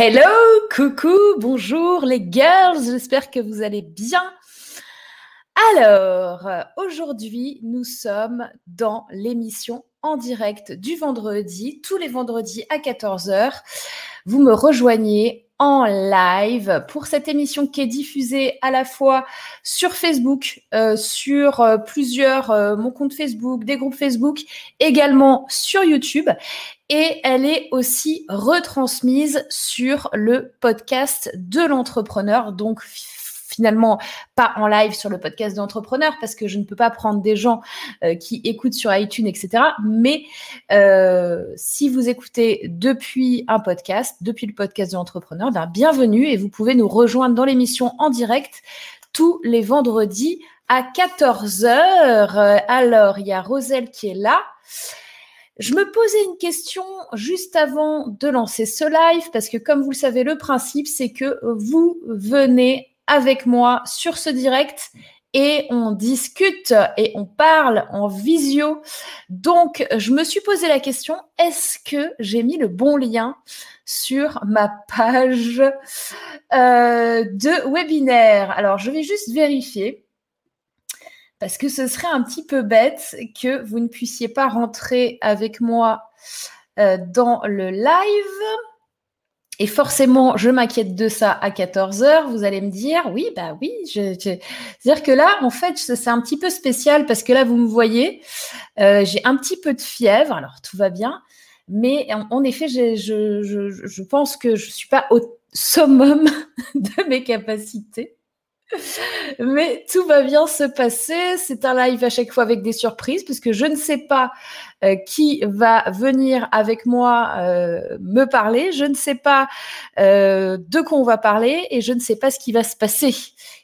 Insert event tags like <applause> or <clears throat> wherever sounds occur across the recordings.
Hello, coucou, bonjour les girls, j'espère que vous allez bien. Alors, aujourd'hui, nous sommes dans l'émission en direct du vendredi, tous les vendredis à 14h. Vous me rejoignez en live pour cette émission qui est diffusée à la fois sur Facebook, euh, sur euh, plusieurs, euh, mon compte Facebook, des groupes Facebook, également sur YouTube. Et elle est aussi retransmise sur le podcast de l'entrepreneur. Donc, finalement pas en live sur le podcast d'entrepreneur parce que je ne peux pas prendre des gens euh, qui écoutent sur iTunes, etc. Mais euh, si vous écoutez depuis un podcast, depuis le podcast d'entrepreneur, ben, bienvenue et vous pouvez nous rejoindre dans l'émission en direct tous les vendredis à 14h. Alors, il y a Roselle qui est là. Je me posais une question juste avant de lancer ce live parce que comme vous le savez, le principe, c'est que vous venez avec moi sur ce direct et on discute et on parle en visio. Donc, je me suis posé la question, est-ce que j'ai mis le bon lien sur ma page euh, de webinaire? Alors, je vais juste vérifier parce que ce serait un petit peu bête que vous ne puissiez pas rentrer avec moi euh, dans le live. Et forcément, je m'inquiète de ça à 14 heures. Vous allez me dire, oui, bah oui. C'est-à-dire que là, en fait, c'est un petit peu spécial parce que là, vous me voyez, euh, j'ai un petit peu de fièvre. Alors, tout va bien. Mais en, effet, je, je, je, pense que je ne suis pas au summum <laughs> de mes capacités. <laughs> Mais tout va bien se passer. C'est un live à chaque fois avec des surprises, puisque je ne sais pas euh, qui va venir avec moi euh, me parler. Je ne sais pas euh, de quoi on va parler et je ne sais pas ce qui va se passer.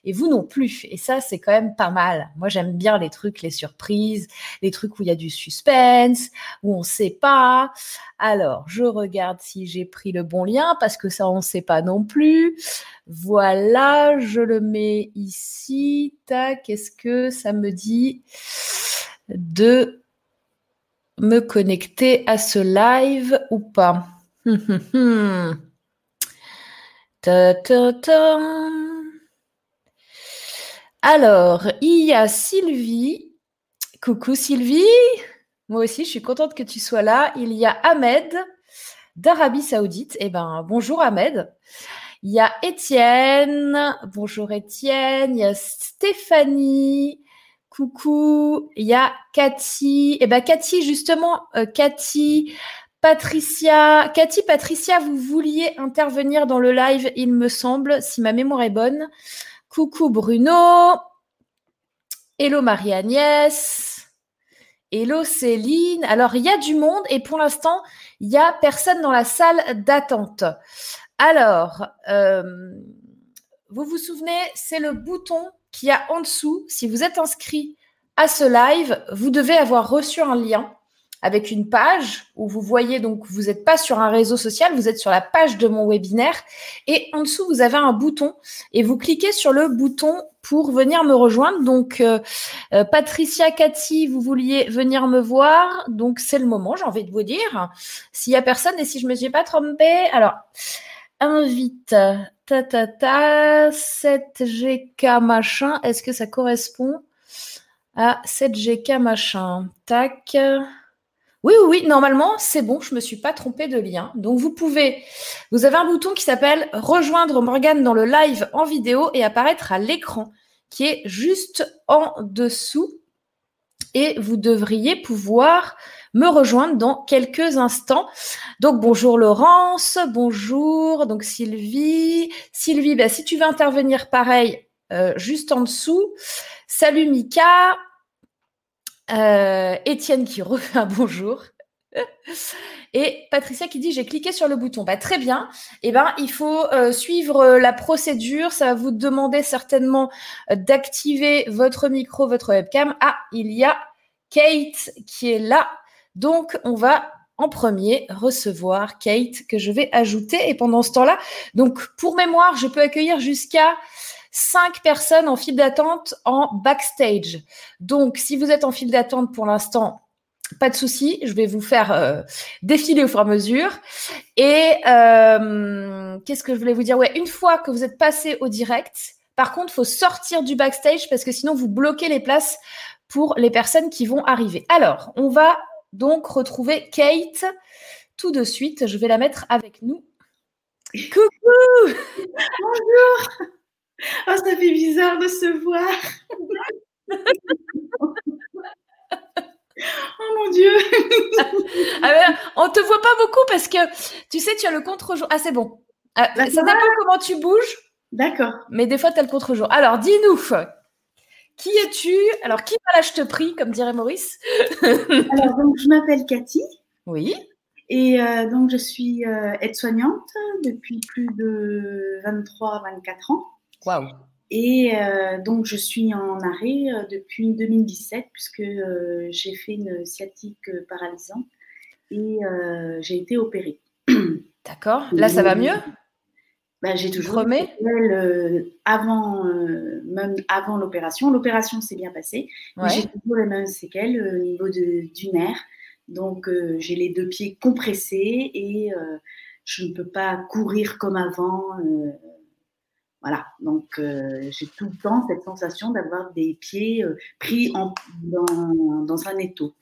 Et vous non plus. Et ça, c'est quand même pas mal. Moi, j'aime bien les trucs, les surprises, les trucs où il y a du suspense, où on ne sait pas. Alors, je regarde si j'ai pris le bon lien parce que ça, on ne sait pas non plus. Voilà, je le mets ici. Tac, qu'est-ce que ça me dit de me connecter à ce live ou pas. <laughs> Alors, il y a Sylvie. Coucou Sylvie. Moi aussi, je suis contente que tu sois là. Il y a Ahmed d'Arabie Saoudite. Eh ben, bonjour Ahmed. Il y a Étienne. Bonjour Étienne. Il y a Stéphanie. Coucou, il y a Cathy. Eh ben Cathy, justement, euh, Cathy, Patricia. Cathy, Patricia, vous vouliez intervenir dans le live, il me semble, si ma mémoire est bonne. Coucou Bruno. Hello Marie-Agnès. Hello Céline. Alors, il y a du monde et pour l'instant, il n'y a personne dans la salle d'attente. Alors, euh, vous vous souvenez, c'est le bouton qui a en dessous. Si vous êtes inscrit à ce live, vous devez avoir reçu un lien avec une page où vous voyez donc vous n'êtes pas sur un réseau social, vous êtes sur la page de mon webinaire et en dessous vous avez un bouton et vous cliquez sur le bouton pour venir me rejoindre. Donc euh, euh, Patricia Cathy, vous vouliez venir me voir, donc c'est le moment, j'ai envie de vous dire. S'il y a personne et si je me suis pas trompée, alors invite ta ta ta 7GK machin, est-ce que ça correspond à 7GK machin? Tac. Oui, oui, oui, normalement, c'est bon, je ne me suis pas trompée de lien. Donc, vous pouvez, vous avez un bouton qui s'appelle Rejoindre Morgane dans le live en vidéo et apparaître à l'écran qui est juste en dessous. Et vous devriez pouvoir me rejoindre dans quelques instants. Donc bonjour Laurence, bonjour donc Sylvie. Sylvie, bah, si tu veux intervenir pareil, euh, juste en dessous. Salut Mika. Euh, Étienne qui <laughs> refait un bonjour. Et Patricia qui dit j'ai cliqué sur le bouton. Bah, très bien. Eh ben, il faut euh, suivre la procédure. Ça va vous demander certainement d'activer votre micro, votre webcam. Ah, il y a Kate qui est là. Donc, on va en premier recevoir Kate que je vais ajouter. Et pendant ce temps-là, donc pour mémoire, je peux accueillir jusqu'à cinq personnes en file d'attente en backstage. Donc, si vous êtes en file d'attente pour l'instant, pas de souci, je vais vous faire euh, défiler au fur et à mesure. Et euh, qu'est-ce que je voulais vous dire? Une fois que vous êtes passé au direct, par contre, il faut sortir du backstage parce que sinon vous bloquez les places pour les personnes qui vont arriver. Alors, on va donc retrouver Kate tout de suite. Je vais la mettre avec nous. Coucou Bonjour Oh, ça fait bizarre de se voir <laughs> Oh mon Dieu ah, On te voit pas beaucoup parce que tu sais, tu as le contre-jour. Ah, c'est bon. Ah, ça dépend comment tu bouges. D'accord. Mais des fois, tu as le contre-jour. Alors, dis-nous, qui es-tu? Alors, qui va là, je te prie, comme dirait Maurice? <laughs> Alors, donc, je m'appelle Cathy. Oui. Et euh, donc, je suis euh, aide-soignante depuis plus de 23-24 ans. Waouh et euh, donc, je suis en arrêt depuis 2017 puisque j'ai fait une sciatique paralysante et j'ai été opérée. <clears throat> D'accord. Là, ça va mieux? Bah, J'ai toujours remets avant, même avant l'opération. L'opération s'est bien passée. J'ai toujours les mêmes séquelles au niveau de, du nerf. Donc, euh, j'ai les deux pieds compressés et euh, je ne peux pas courir comme avant. Euh, voilà, donc j'ai tout le temps cette sensation d'avoir des pieds pris en, dans, un étau.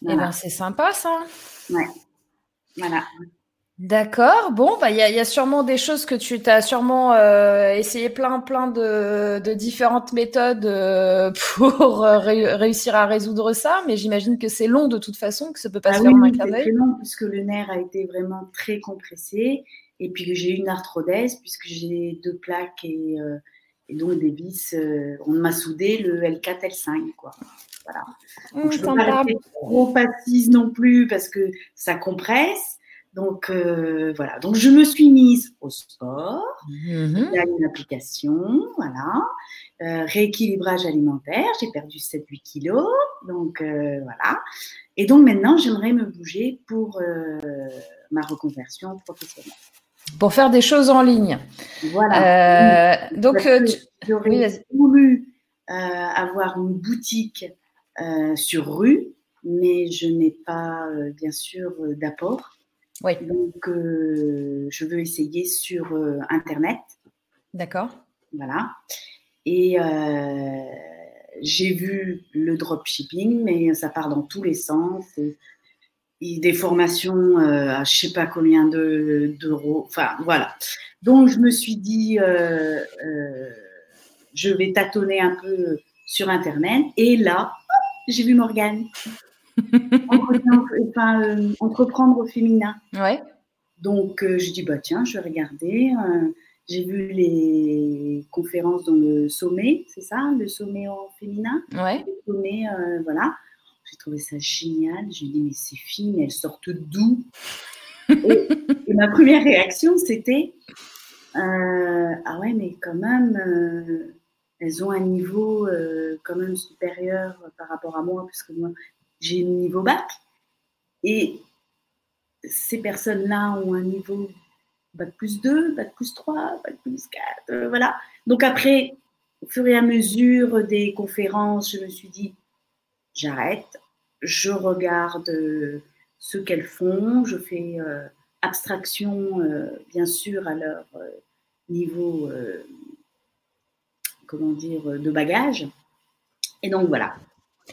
Eh ben, c'est sympa ça. Ouais. Voilà. D'accord. Bon, bah il y, a, sûrement des choses que tu as sûrement euh, essayé plein plein de, différentes méthodes euh, <laughs> pour euh, réussir à résoudre ça, mais j'imagine que c'est long de toute façon, que ça peut pas ah se faire en un clin d'œil. C'est long puisque le nerf a été vraiment très compressé et puis que j'ai une arthrodèse puisque j'ai deux plaques et, donc des vis. on m'a soudé le L4 L5 quoi. Voilà. Donc, je peux pas rester trop non plus parce que ça compresse. Donc euh, voilà, donc je me suis mise au sport, mm-hmm. il y a une application, voilà, euh, rééquilibrage alimentaire, j'ai perdu 7-8 kilos, donc euh, voilà. Et donc maintenant, j'aimerais me bouger pour ma reconversion professionnelle. Pour faire des choses en ligne. Voilà. donc, j'aurais voulu avoir une boutique sur rue, mais je n'ai pas, bien sûr, d'apport. Oui. Donc, euh, je veux essayer sur euh, Internet. D'accord. Voilà. Et euh, j'ai vu le dropshipping, mais ça part dans tous les sens. Et, des formations à je sais pas combien d'euros. enfin, voilà. Donc, je me suis dit, je vais tâtonner un peu sur Internet. Et là, j'ai vu Morgane. <laughs> enfin, euh, entreprendre au féminin. Ouais. Donc, euh, je dis, bah, tiens, je vais regarder. Euh, j'ai vu les conférences dans le sommet, c'est ça, le sommet en féminin? Ouais. Le sommet, voilà. J'ai trouvé ça génial. J'ai dit, mais c'est fini, elles sortent d'où? <laughs> Et, et, ma première réaction, c'était, ah ouais, mais quand même elles ont un niveau quand même supérieur par rapport à moi, parce que moi, j'ai un niveau bac. Et ces personnes-là ont un niveau bac plus 2, bac plus 3, bac plus 4, euh, voilà. Donc après, au fur et à mesure des conférences, je me suis dit, j'arrête, je regarde euh, ce qu'elles font, je fais euh, abstraction, bien sûr, à leur niveau, comment dire, de bagage. Et donc voilà,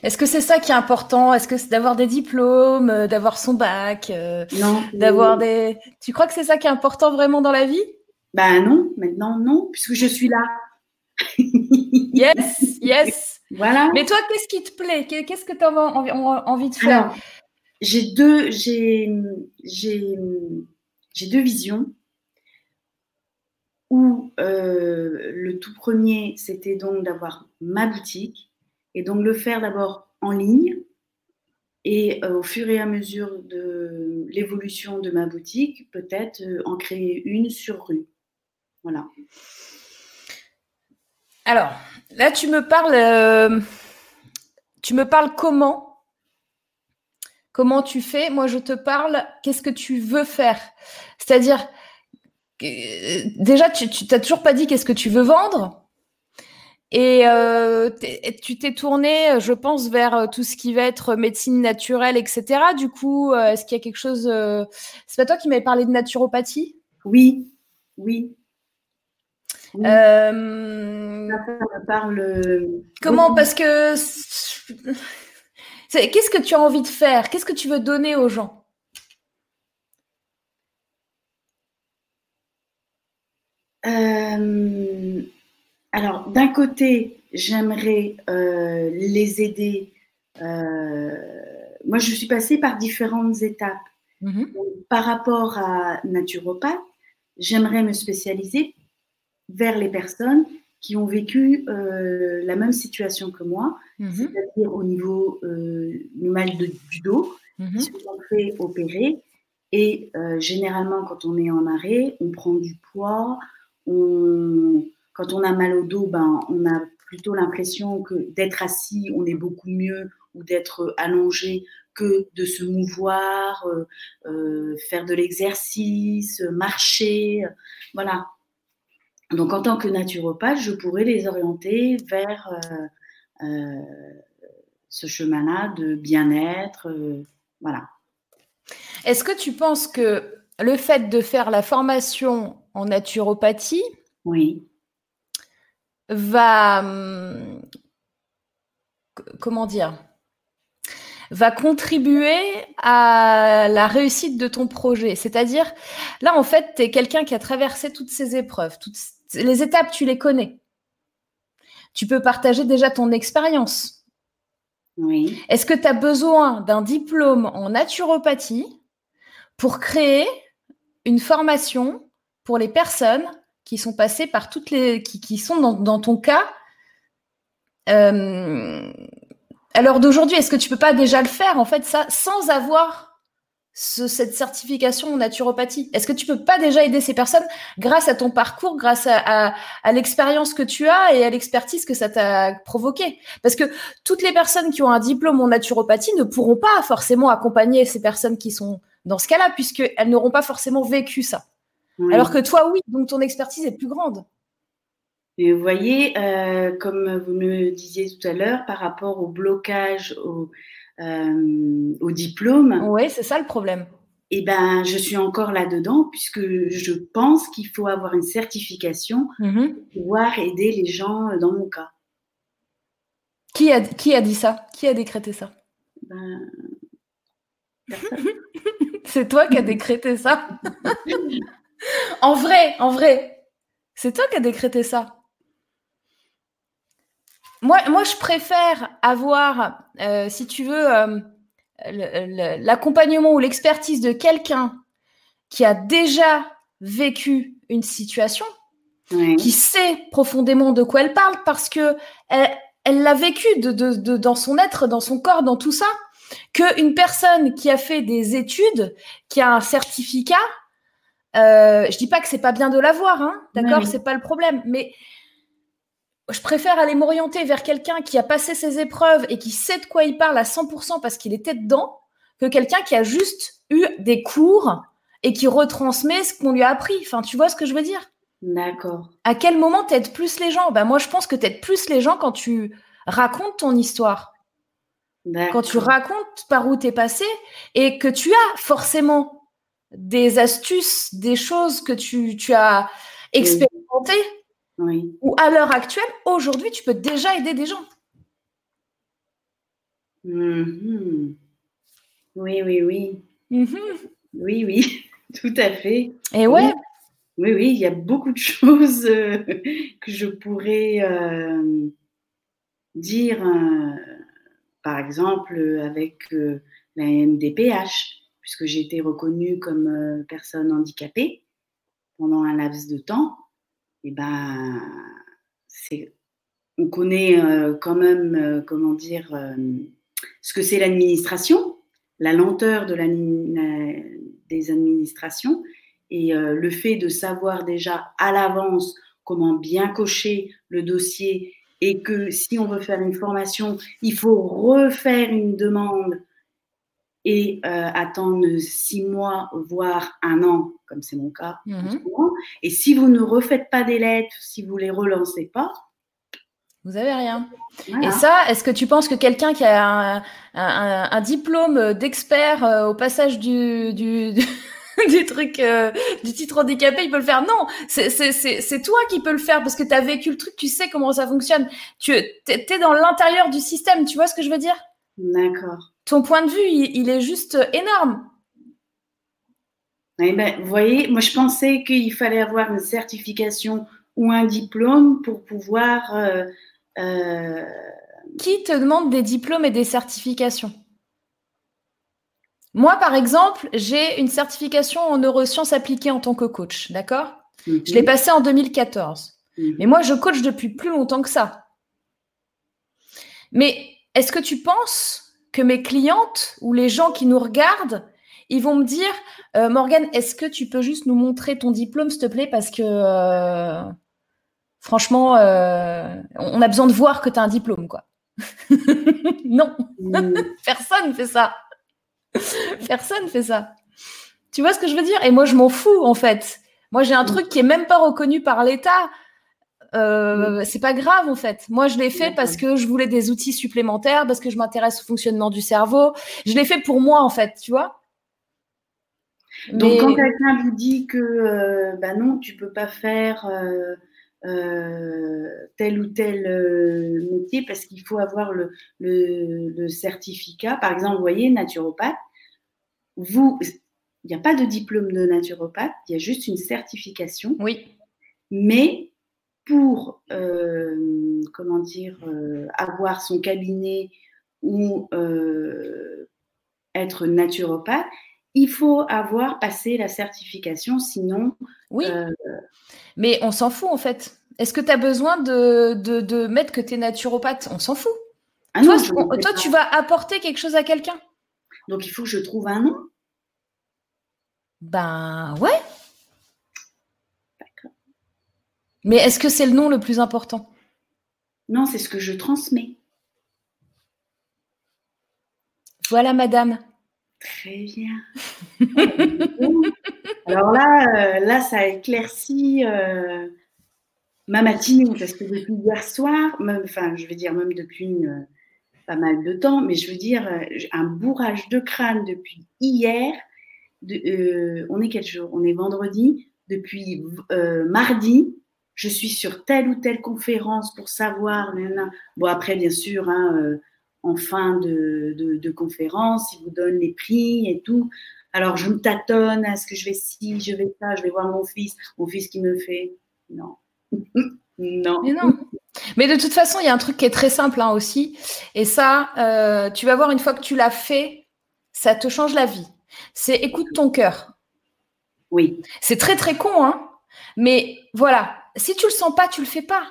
est-ce que c'est ça qui est important? Est-ce que c'est d'avoir des diplômes, euh, d'avoir son bac euh, Non. D'avoir des. Tu crois que c'est ça qui est important vraiment dans la vie? Ben non, maintenant non, puisque je suis là. <laughs> yes, yes. Voilà. Mais toi, qu'est-ce qui te plaît? Qu'est-ce que tu as envie, de faire? J'ai deux, j'ai, j'ai, j'ai deux visions. Où euh, le tout premier, c'était donc d'avoir ma boutique et donc le faire d'abord en ligne. Et euh, au fur et à mesure de l'évolution de ma boutique, peut-être euh, en créer une sur rue. Voilà. Alors, là, tu me parles, euh, tu me parles comment? Comment tu fais? Moi, je te parle, qu'est-ce que tu veux faire? C'est-à-dire, déjà, tu n'as toujours pas dit qu'est-ce que tu veux vendre Et euh, tu t'es tourné, je pense, vers tout ce qui va être médecine naturelle, etc. Du coup, est-ce qu'il y a quelque chose C'est pas toi qui m'avais parlé de naturopathie? Oui, oui. parle. Comment? Parce que qu'est-ce que tu as envie de faire? Qu'est-ce que tu veux donner aux gens? Euh, alors, d'un côté, j'aimerais euh, les aider. Euh, moi, je suis passée par différentes étapes. Mm-hmm. par rapport à naturopathe, j'aimerais me spécialiser vers les personnes qui ont vécu la même situation que moi, mm-hmm. c'est-à-dire au niveau du mal de, du dos, mm-hmm. qui se sont fait opérer. Et généralement, quand on est en arrêt, on prend du poids, quand on a mal au dos, ben, on a plutôt l'impression que d'être assis, on est beaucoup mieux, ou d'être allongé que de se mouvoir, euh, euh, faire de l'exercice, marcher, voilà. Donc en tant que naturopathe, je pourrais les orienter vers euh, ce chemin-là de bien-être, voilà. Est-ce que tu penses que le fait de faire la formation en naturopathie oui. Va, hum, comment dire, va contribuer à la réussite de ton projet. C'est-à-dire, là, en fait, tu es quelqu'un qui a traversé toutes ces épreuves, toutes les étapes, tu les connais. Tu peux partager déjà ton expérience. Oui. Est-ce que tu as besoin d'un diplôme en naturopathie pour créer une formation pour les personnes qui sont passées par toutes les. qui, sont dans, ton cas. Euh, à l'heure d'aujourd'hui, est-ce que tu peux pas déjà le faire, en fait, ça, sans avoir cette certification en naturopathie? Est-ce que tu peux pas déjà aider ces personnes grâce à ton parcours, grâce à, l'expérience que tu as et à l'expertise que ça t'a provoqué Parce que toutes les personnes qui ont un diplôme en naturopathie ne pourront pas forcément accompagner ces personnes qui sont dans ce cas-là, puisqu'elles n'auront pas forcément vécu ça. Alors que toi, oui, donc ton expertise est plus grande. Et vous voyez, euh, comme vous me disiez tout à l'heure, par rapport au blocage, au, euh, au diplôme. Oui, c'est ça le problème. Eh ben, je suis encore là-dedans puisque je pense qu'il faut avoir une certification mm-hmm. pour pouvoir aider les gens dans mon cas. Qui a, qui a dit ça? Qui a décrété ça? Ben, <laughs> C'est toi qui as décrété ça <laughs> En vrai, en vrai. C'est toi qui as décrété ça. Moi, moi je préfère avoir, euh, si tu veux, euh, l'accompagnement ou l'expertise de quelqu'un qui a déjà vécu une situation, qui sait profondément de quoi elle parle parce que elle l'a vécu dans son être, dans son corps, dans tout ça, qu'une personne qui a fait des études, qui a un certificat, euh, je dis pas que c'est pas bien de l'avoir, hein, d'accord, c'est pas le problème, mais je préfère aller m'orienter vers quelqu'un qui a passé ses épreuves et qui sait de quoi il parle à 100% parce qu'il était dedans, que quelqu'un qui a juste eu des cours et qui retransmet ce qu'on lui a appris. Enfin, tu vois ce que je veux dire? D'accord. À quel moment t'aides plus les gens? Ben, Moi, je pense que t'aides plus les gens quand tu racontes ton histoire. Quand tu racontes par où t'es passé et que tu as forcément des astuces, des choses que tu, as expérimentées, ou à l'heure actuelle, aujourd'hui, tu peux déjà aider des gens. Mm-hmm. Oui, oui, oui. Mm-hmm. Oui, oui, <laughs> tout à fait. Et ouais. Oui, oui, il y a beaucoup de choses euh, que je pourrais euh, dire, euh, par exemple, avec la MDPH puisque j'ai été reconnue comme euh, personne handicapée pendant un laps de temps, et ben, on connaît euh, quand même, euh, comment dire, ce que c'est l'administration, la lenteur de des administrations, et le fait de savoir déjà à l'avance comment bien cocher le dossier et que si on veut faire une formation, il faut refaire une demande et euh, attendre six mois, voire un an, comme c'est mon cas mhm. Et si vous ne refaites pas des lettres, si vous les relancez pas, Vous avez rien. Et ça, est-ce que tu penses que quelqu'un qui a un, diplôme d'expert euh, au passage du, du, <laughs> truc euh, du titre handicapé, il peut le faire? Non, c'est toi qui peux le faire parce que tu as vécu le truc, tu sais comment ça fonctionne. Tu es, dans l'intérieur du système, tu vois ce que je veux dire? D'accord. Ton point de vue, il, est juste énorme. Eh ben, vous voyez, moi je pensais qu'il fallait avoir une certification ou un diplôme pour pouvoir euh, euh, Qui te demande des diplômes et des certifications? Moi, par exemple, j'ai une certification en neurosciences appliquées en tant que coach, d'accord? Mhm. Je l'ai passée en 2014. Mhm. Mais moi, je coach depuis plus longtemps que ça. Mais est-ce que tu penses que mes clientes ou les gens qui nous regardent, ils vont me dire, euh, Morgane, est-ce que tu peux juste nous montrer ton diplôme, s'il te plaît, parce que euh, franchement, euh, on a besoin de voir que tu as un diplôme, quoi. <laughs> non, mm. <laughs> personne fait ça. personne fait ça. Tu vois ce que je veux dire? Et moi, je m'en fous, en fait. Moi, j'ai un mm. truc qui est même pas reconnu par l'État. Euh, c'est pas grave en fait. Moi, je l'ai fait parce que je voulais des outils supplémentaires, parce que je m'intéresse au fonctionnement du cerveau. Je l'ai fait pour moi en fait, tu vois. Donc, quand quelqu'un vous dit que euh, bah non, tu peux pas faire euh, tel ou tel euh, métier parce qu'il faut avoir le, le, certificat. Par exemple, vous voyez, naturopathe, vous, il n'y a pas de diplôme de naturopathe, il y a juste une certification. Oui. Mais pour, euh, comment dire, avoir son cabinet ou être naturopathe, il faut avoir passé la certification, sinon. Oui. Mais on s'en fout en fait. Est-ce que tu as besoin de, de, mettre que tu es naturopathe? On s'en fout. Ah toi, toi tu vas apporter quelque chose à quelqu'un? Donc il faut que je trouve un nom? Ben ouais. D'accord. Mais est-ce que c'est le nom le plus important? Non, c'est ce que je transmets. Voilà, madame. Très bien. <laughs> Alors là, euh, là, ça éclaircit euh, ma matinée parce que depuis hier soir, même, enfin, je vais dire même depuis euh, pas mal de temps, mais je veux dire un bourrage de crâne depuis hier. on est quel jour? On est vendredi. Depuis mardi, je suis sur telle ou telle conférence pour savoir. Bon après, bien sûr. Hein, en fin de, de, conférence, ils vous donnent les prix et tout. Alors, je me tâtonne, est-ce que je vais ci, je vais ça, je vais voir mon fils, mon fils qui me fait non. <laughs> non. Mais non. Mais de toute façon, il y a un truc qui est très simple hein, aussi. Et ça, euh, tu vas voir, une fois que tu l'as fait, ça te change la vie. C'est écoute ton cœur. Oui. C'est très, très con, hein. Mais voilà, si tu le sens pas, tu le fais pas.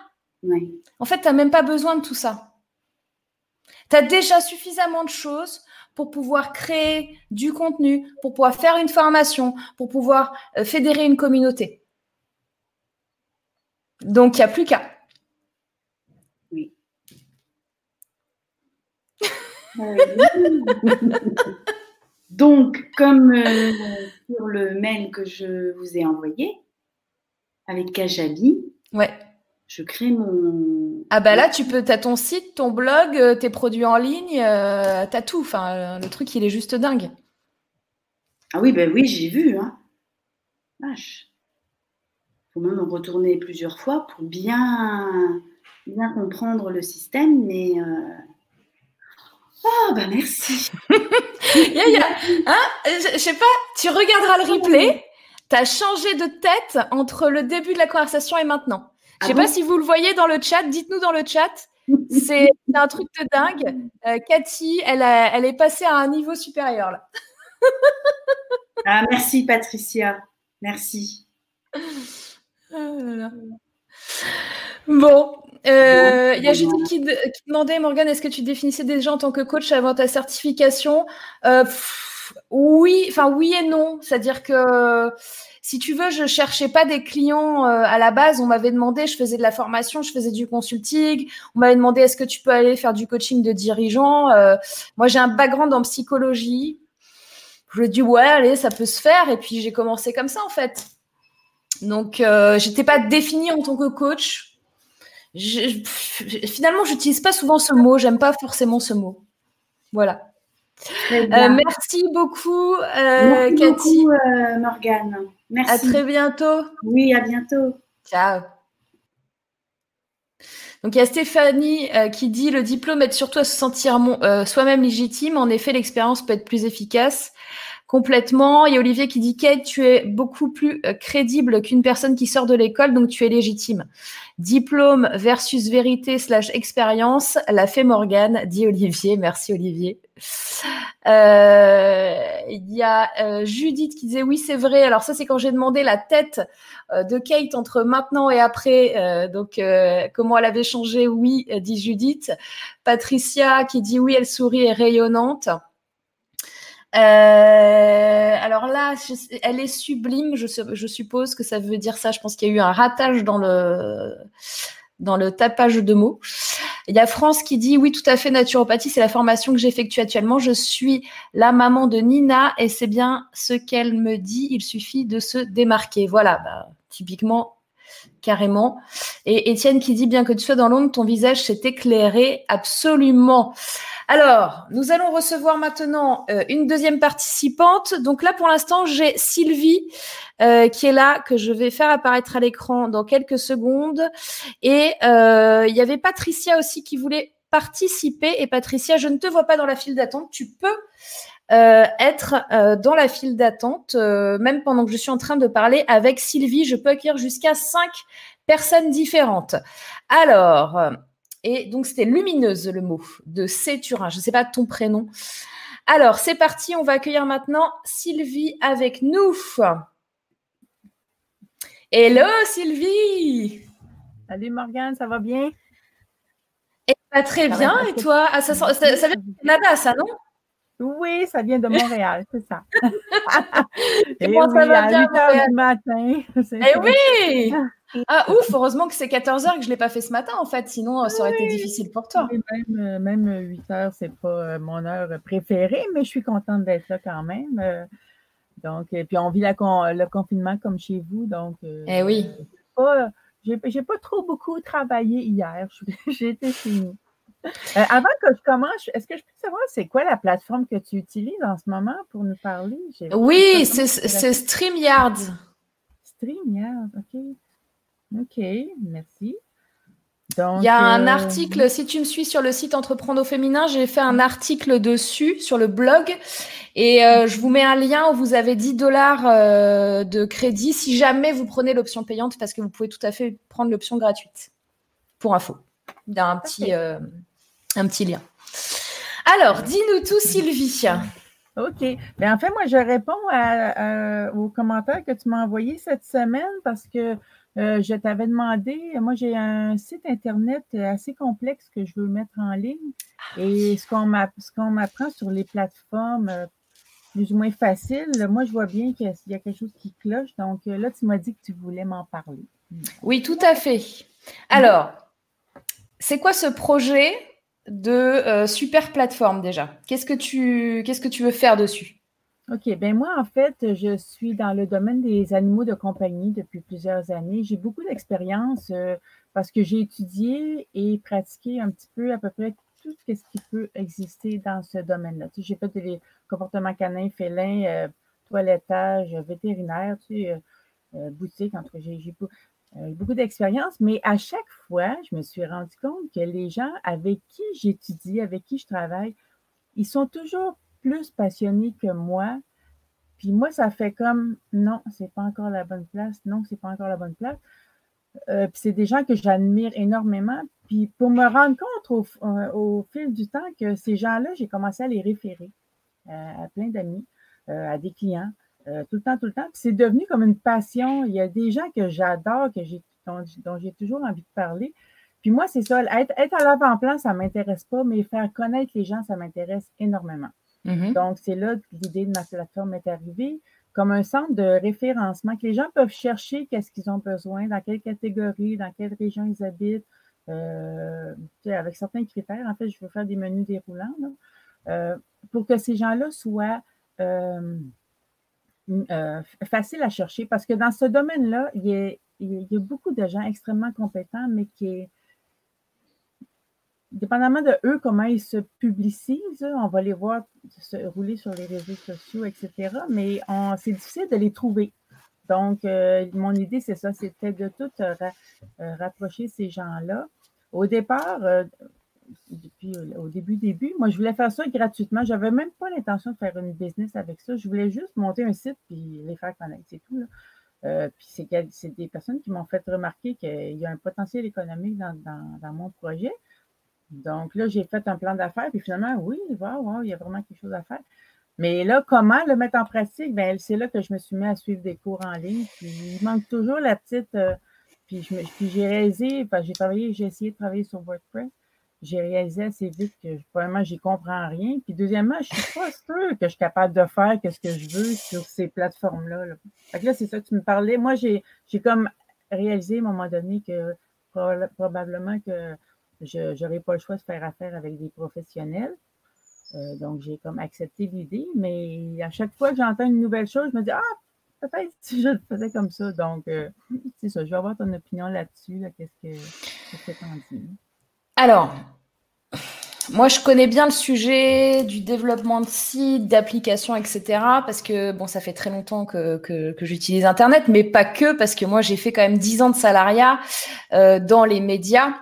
En fait, tu n'as même pas besoin de tout ça. Tu as déjà suffisamment de choses pour pouvoir créer du contenu, pour pouvoir faire une formation, pour pouvoir euh, fédérer une communauté. Donc, il n'y a plus qu'à. Oui. <laughs> <laughs> Donc, comme euh, sur le mail que je vous ai envoyé avec Kajabi, ouais je crée mon. Ah bah là, tu peux, as ton site, ton blog, euh, tes produits en ligne, euh, tu as tout. Enfin, le truc, il est juste dingue. Ah oui, ben oui, j'ai vu. Hein. Vache. Faut même retourner plusieurs fois pour bien, bien comprendre le système, mais. Euh... Oh, bah merci. y a, y a, hein, je, je sais pas, tu regarderas le replay. Tu as changé de tête entre le début de la conversation et maintenant. Je sais ah pas si vous le voyez dans le chat. Dites-nous dans le chat. <laughs> C'est un truc de dingue. Euh, Cathy, elle, elle est passée à un niveau supérieur là. <laughs> ah, merci Patricia. Merci. Ah bon, euh, il y a Judith qui, demandait, Morgane, est-ce que tu définissais déjà en tant que coach avant ta certification? Euh, Oui, enfin oui et non. C'est-à-dire que si tu veux, je cherchais pas des clients euh, à la base. On m'avait demandé, je faisais de la formation, je faisais du consulting. On m'avait demandé, est-ce que tu peux aller faire du coaching de dirigeants euh, Moi, j'ai un background en psychologie. Je dit, ouais, allez, ça peut se faire. Et puis, j'ai commencé comme ça, en fait. Donc, euh, j'étais pas définie en tant que coach. je, finalement, j'utilise pas souvent ce mot. J'aime pas forcément ce mot. Voilà. Euh, merci beaucoup, euh, merci Cathy. Beaucoup, euh, Morgane. Merci. À très bientôt. Oui, à bientôt. Ciao. Donc il y a Stéphanie qui dit le diplôme aide surtout à se sentir soi-même légitime. En effet, l'expérience peut être plus efficace complètement. Il y a Olivier qui dit Kate, tu es beaucoup plus euh, crédible qu'une personne qui sort de l'école, donc tu es légitime. Diplôme versus vérité slash expérience, la fait Morgane, dit Olivier. Merci Olivier. Euh, il y a euh, Judith qui disait oui c'est vrai. Alors ça c'est quand j'ai demandé la tête de Kate entre maintenant et après. donc comment elle avait changé? Oui dit Judith. Patricia qui dit oui elle sourit et rayonnante. Euh, alors là, elle est sublime. Je, je, suppose que ça veut dire ça. Je pense qu'il y a eu un ratage dans le dans le tapage de mots. Il y a France qui dit oui, tout à fait. Naturopathie, c'est la formation que j'effectue actuellement. Je suis la maman de Nina et c'est bien ce qu'elle me dit. Il suffit de se démarquer. Voilà, bah, typiquement carrément. Et Étienne qui dit bien que tu sois dans l'ombre, ton visage s'est éclairé absolument. Alors, nous allons recevoir maintenant euh, une deuxième participante. Donc là, pour l'instant, j'ai Sylvie euh, qui est là, que je vais faire apparaître à l'écran dans quelques secondes. Et euh, il y avait Patricia aussi qui voulait participer. Et Patricia, je ne te vois pas dans la file d'attente. Tu peux être dans la file d'attente, même pendant que je suis en train de parler avec Sylvie. Je peux accueillir jusqu'à cinq personnes différentes. Alors, et donc, c'était lumineuse le mot de Céturin. Je ne sais pas ton prénom. Alors, c'est parti. On va accueillir maintenant Sylvie avec nous. Hello Sylvie. Salut Morgane, ça va bien? Et pas très bien. Et toi? Ah, ça, vient du Canada, ça, non? Oui, ça vient de Montréal, c'est ça. <laughs> Et, moi, ça va bien, 8 heures du matin. <laughs> Eh oui! <laughs> Ah ouf, heureusement que c'est 14 heures que je ne l'ai pas fait ce matin en fait, sinon ça aurait été difficile pour toi. Même, même 8 heures, c'est pas euh, mon heure préférée, mais je suis contente d'être là quand même. Euh. Donc, et puis on vit le confinement comme chez vous, donc. Euh, eh oui. J'ai pas, pas trop beaucoup travaillé hier. J'ai été chez nous. Avant que je commence, est-ce que je peux savoir c'est quoi la plateforme que tu utilises en ce moment pour nous parler? Oui, c'est StreamYard. StreamYard, OK. Ok, merci. il y a un euh, article, si tu me suis sur le site Entreprendre au féminin, j'ai fait un article dessus sur le blog et euh, je vous mets un lien où vous avez 10 dollars euh, de crédit si jamais vous prenez l'option payante parce que vous pouvez tout à fait prendre l'option gratuite. Pour info. Il y a un petit, un petit lien. Alors, dis-nous tout, Sylvie. OK. Mais en fait, moi, je réponds aux commentaires que tu m'as envoyés cette semaine parce que euh, je t'avais demandé, moi j'ai un site Internet assez complexe que je veux mettre en ligne. Ah et ce qu'on m'apprend sur les plateformes euh, plus ou moins faciles, moi je vois bien qu'il y a quelque chose qui cloche. Donc euh, là, tu m'as dit que tu voulais m'en parler. Oui, tout à fait. Alors, c'est quoi ce projet de super plateforme déjà Qu'est-ce que tu qu'est-ce que tu veux faire dessus? OK. Ben moi, en fait, je suis dans le domaine des animaux de compagnie depuis plusieurs années. J'ai beaucoup d'expérience euh, parce que j'ai étudié et pratiqué un petit peu à peu près tout ce qui peut exister dans ce domaine-là. J'ai fait des comportements canins, félins, euh, toilettage, vétérinaire, tu sais, euh, boutique, entre beaucoup d'expérience, mais à chaque fois, je me suis rendu compte que les gens avec qui j'étudie, avec qui je travaille, ils sont toujours plus passionnés que moi. Puis moi, ça fait comme non, c'est pas encore la bonne place, non, c'est pas encore la bonne place. Euh, puis c'est des gens que j'admire énormément. Puis pour me rendre compte euh, au, fil du temps que ces gens-là, j'ai commencé à les référer euh, à plein d'amis, à des clients, tout le temps, tout le temps. Puis c'est devenu comme une passion. Il y a des gens que j'adore, que j'ai, dont, j'ai toujours envie de parler. Puis moi, c'est ça, être, être à l'avant-plan, ça ne m'intéresse pas, mais faire connaître les gens, ça m'intéresse énormément. Mm-hmm. Donc, c'est là que l'idée de ma plateforme est arrivée, comme un centre de référencement que les gens peuvent chercher qu'est-ce qu'ils ont besoin, dans quelle catégorie, dans quelle région ils habitent, euh, avec certains critères. En fait, je veux faire des menus déroulants euh, pour que ces gens-là soient euh, faciles à chercher. Parce que dans ce domaine-là, il, y a beaucoup de gens extrêmement compétents, mais qui dépendamment de eux, comment ils se publicisent, on va les voir se rouler sur les réseaux sociaux, etc. Mais c'est difficile de les trouver. Donc, euh, mon idée, c'est ça, c'était de tout euh, euh, rapprocher ces gens-là. Au départ, depuis au début, début, moi, je voulais faire ça gratuitement. Je n'avais même pas l'intention de faire une business avec ça. Je voulais juste monter un site puis les faire connaître, c'est tout. puis c'est des personnes qui m'ont fait remarquer qu'il y a un potentiel économique dans, mon projet. Donc là, j'ai fait un plan d'affaires, puis finalement, oui, wow, il y a vraiment quelque chose à faire. Mais là, comment le mettre en pratique? Ben, c'est là que je me suis mis à suivre des cours en ligne. Puis il manque toujours la petite. Euh, puis, j'ai réalisé, j'ai travaillé, j'ai essayé de travailler sur WordPress. J'ai réalisé assez vite que premièrement, j'y comprends rien. Puis deuxièmement, je suis pas sûre que je suis capable de faire ce que je veux sur ces plateformes-là. Là. Fait que là, c'est ça que tu me parlais. Moi, j'ai comme réalisé à un moment donné que probablement que je n'aurais pas le choix de faire affaire avec des professionnels. Euh, donc, j'ai comme accepté l'idée, mais à chaque fois que j'entends une nouvelle chose, je me dis Ah, peut-être si je le faisais comme ça. Donc, euh, c'est ça, je vais avoir ton opinion là-dessus. Qu'est-ce que tu en dis? Alors, moi, je connais bien le sujet du développement de sites, d'applications, etc. Parce que, bon, ça fait très longtemps que, que, j'utilise Internet, mais pas que, parce que moi, j'ai fait quand même 10 ans de salariat euh, dans les médias.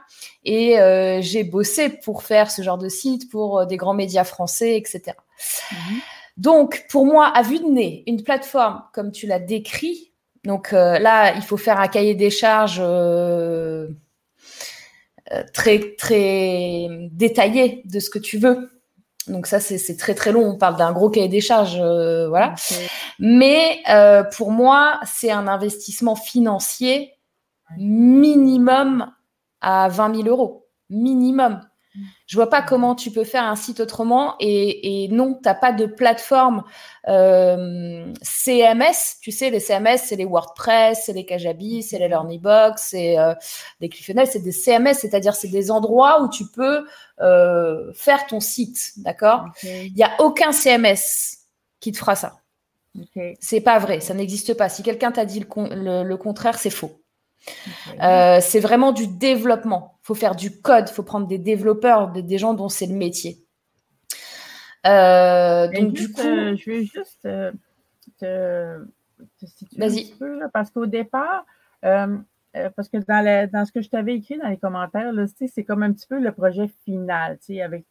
Et euh, j'ai bossé pour faire ce genre de site pour euh, des grands médias français, etc. Mhm. Donc, pour moi, à vue de nez, une plateforme comme tu l'as décrit, donc là, il faut faire un cahier des charges très, très détaillé de ce que tu veux. Donc ça, c'est très très long. On parle d'un gros cahier des charges, voilà. Mais pour moi, c'est un investissement financier minimum à 20 000 euros, minimum. Je vois pas comment tu peux faire un site autrement et, non, tu n'as pas de plateforme euh, CMS. Tu sais, les CMS, c'est les WordPress, c'est les Kajabi, c'est les Learnybox, c'est euh, les ClickFunnels, c'est des CMS, c'est-à-dire c'est des endroits où tu peux euh, faire ton site, d'accord? Il n'y a aucun CMS qui te fera ça. C'est pas vrai, ça n'existe pas. Si quelqu'un t'a dit le contraire, c'est faux. Euh, c'est vraiment du développement. Il faut faire du code, il faut prendre des développeurs, des, gens dont c'est le métier. Euh, donc, du coup. Euh, je vais juste te, situer un petit peu, parce qu'au départ, parce que dans, dans, ce que je t'avais écrit dans les commentaires, c'est comme un petit peu le projet final, avec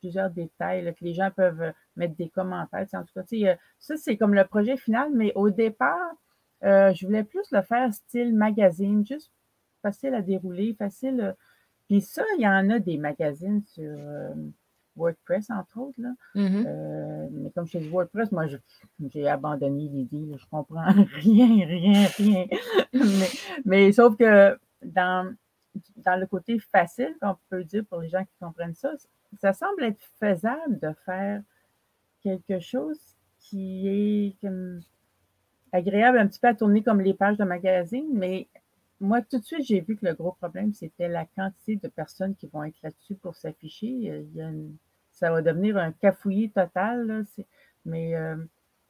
plusieurs détails que les gens peuvent mettre des commentaires. En tout cas, ça, c'est comme le projet final, mais au départ, euh, je voulais plus le faire style magazine, juste facile à dérouler, facile. Euh, puis ça, il y en a des magazines sur euh, WordPress, entre autres. Là. Mm-hmm. mais comme je dis WordPress, moi, j'ai abandonné l'idée. Je comprends <laughs> rien, rien, rien. mais, sauf que dans, dans le côté facile, qu'on peut dire pour les gens qui comprennent ça, ça semble être faisable de faire quelque chose qui est comme agréable un petit peu à tourner comme les pages de magazine, mais moi, tout de suite, j'ai vu que le gros problème, c'était la quantité de personnes qui vont être là-dessus pour s'afficher. ça va devenir un cafouillis total, mais, euh,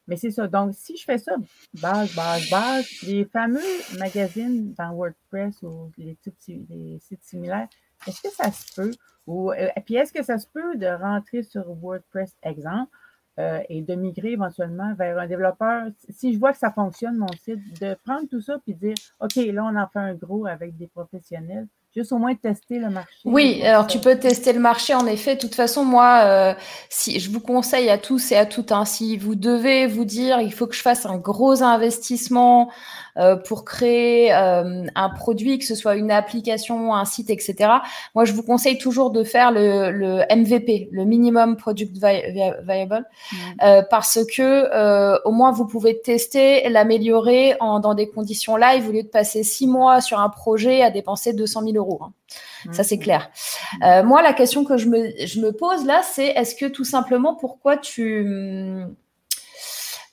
mais c'est ça. Donc, si je fais ça, base, base, base, les fameux magazines dans WordPress ou les, les sites similaires, est-ce que ça se peut? Ou, euh, puis, est-ce que ça se peut de rentrer sur WordPress, exemple, euh, et de migrer éventuellement vers un développeur. Si je vois que ça fonctionne, mon site, de prendre tout ça puis dire, OK, là, on en fait un gros avec des professionnels. Juste au moins tester le marché. Oui, alors tu peux tester le marché en effet. De toute façon, moi, euh, si je vous conseille à tous et à toutes, hein, si vous devez vous dire, il faut que je fasse un gros investissement euh, pour créer euh, un produit, que ce soit une application, un site, etc. Moi, je vous conseille toujours de faire le, le MVP, le minimum product viable, euh, parce que au moins vous pouvez tester, l'améliorer dans des conditions live au lieu de passer six mois sur un projet à dépenser 200 000 euros. Hein. Ça, c'est clair. moi, la question que je me, je me pose là, c'est est-ce que tout simplement, pourquoi tu...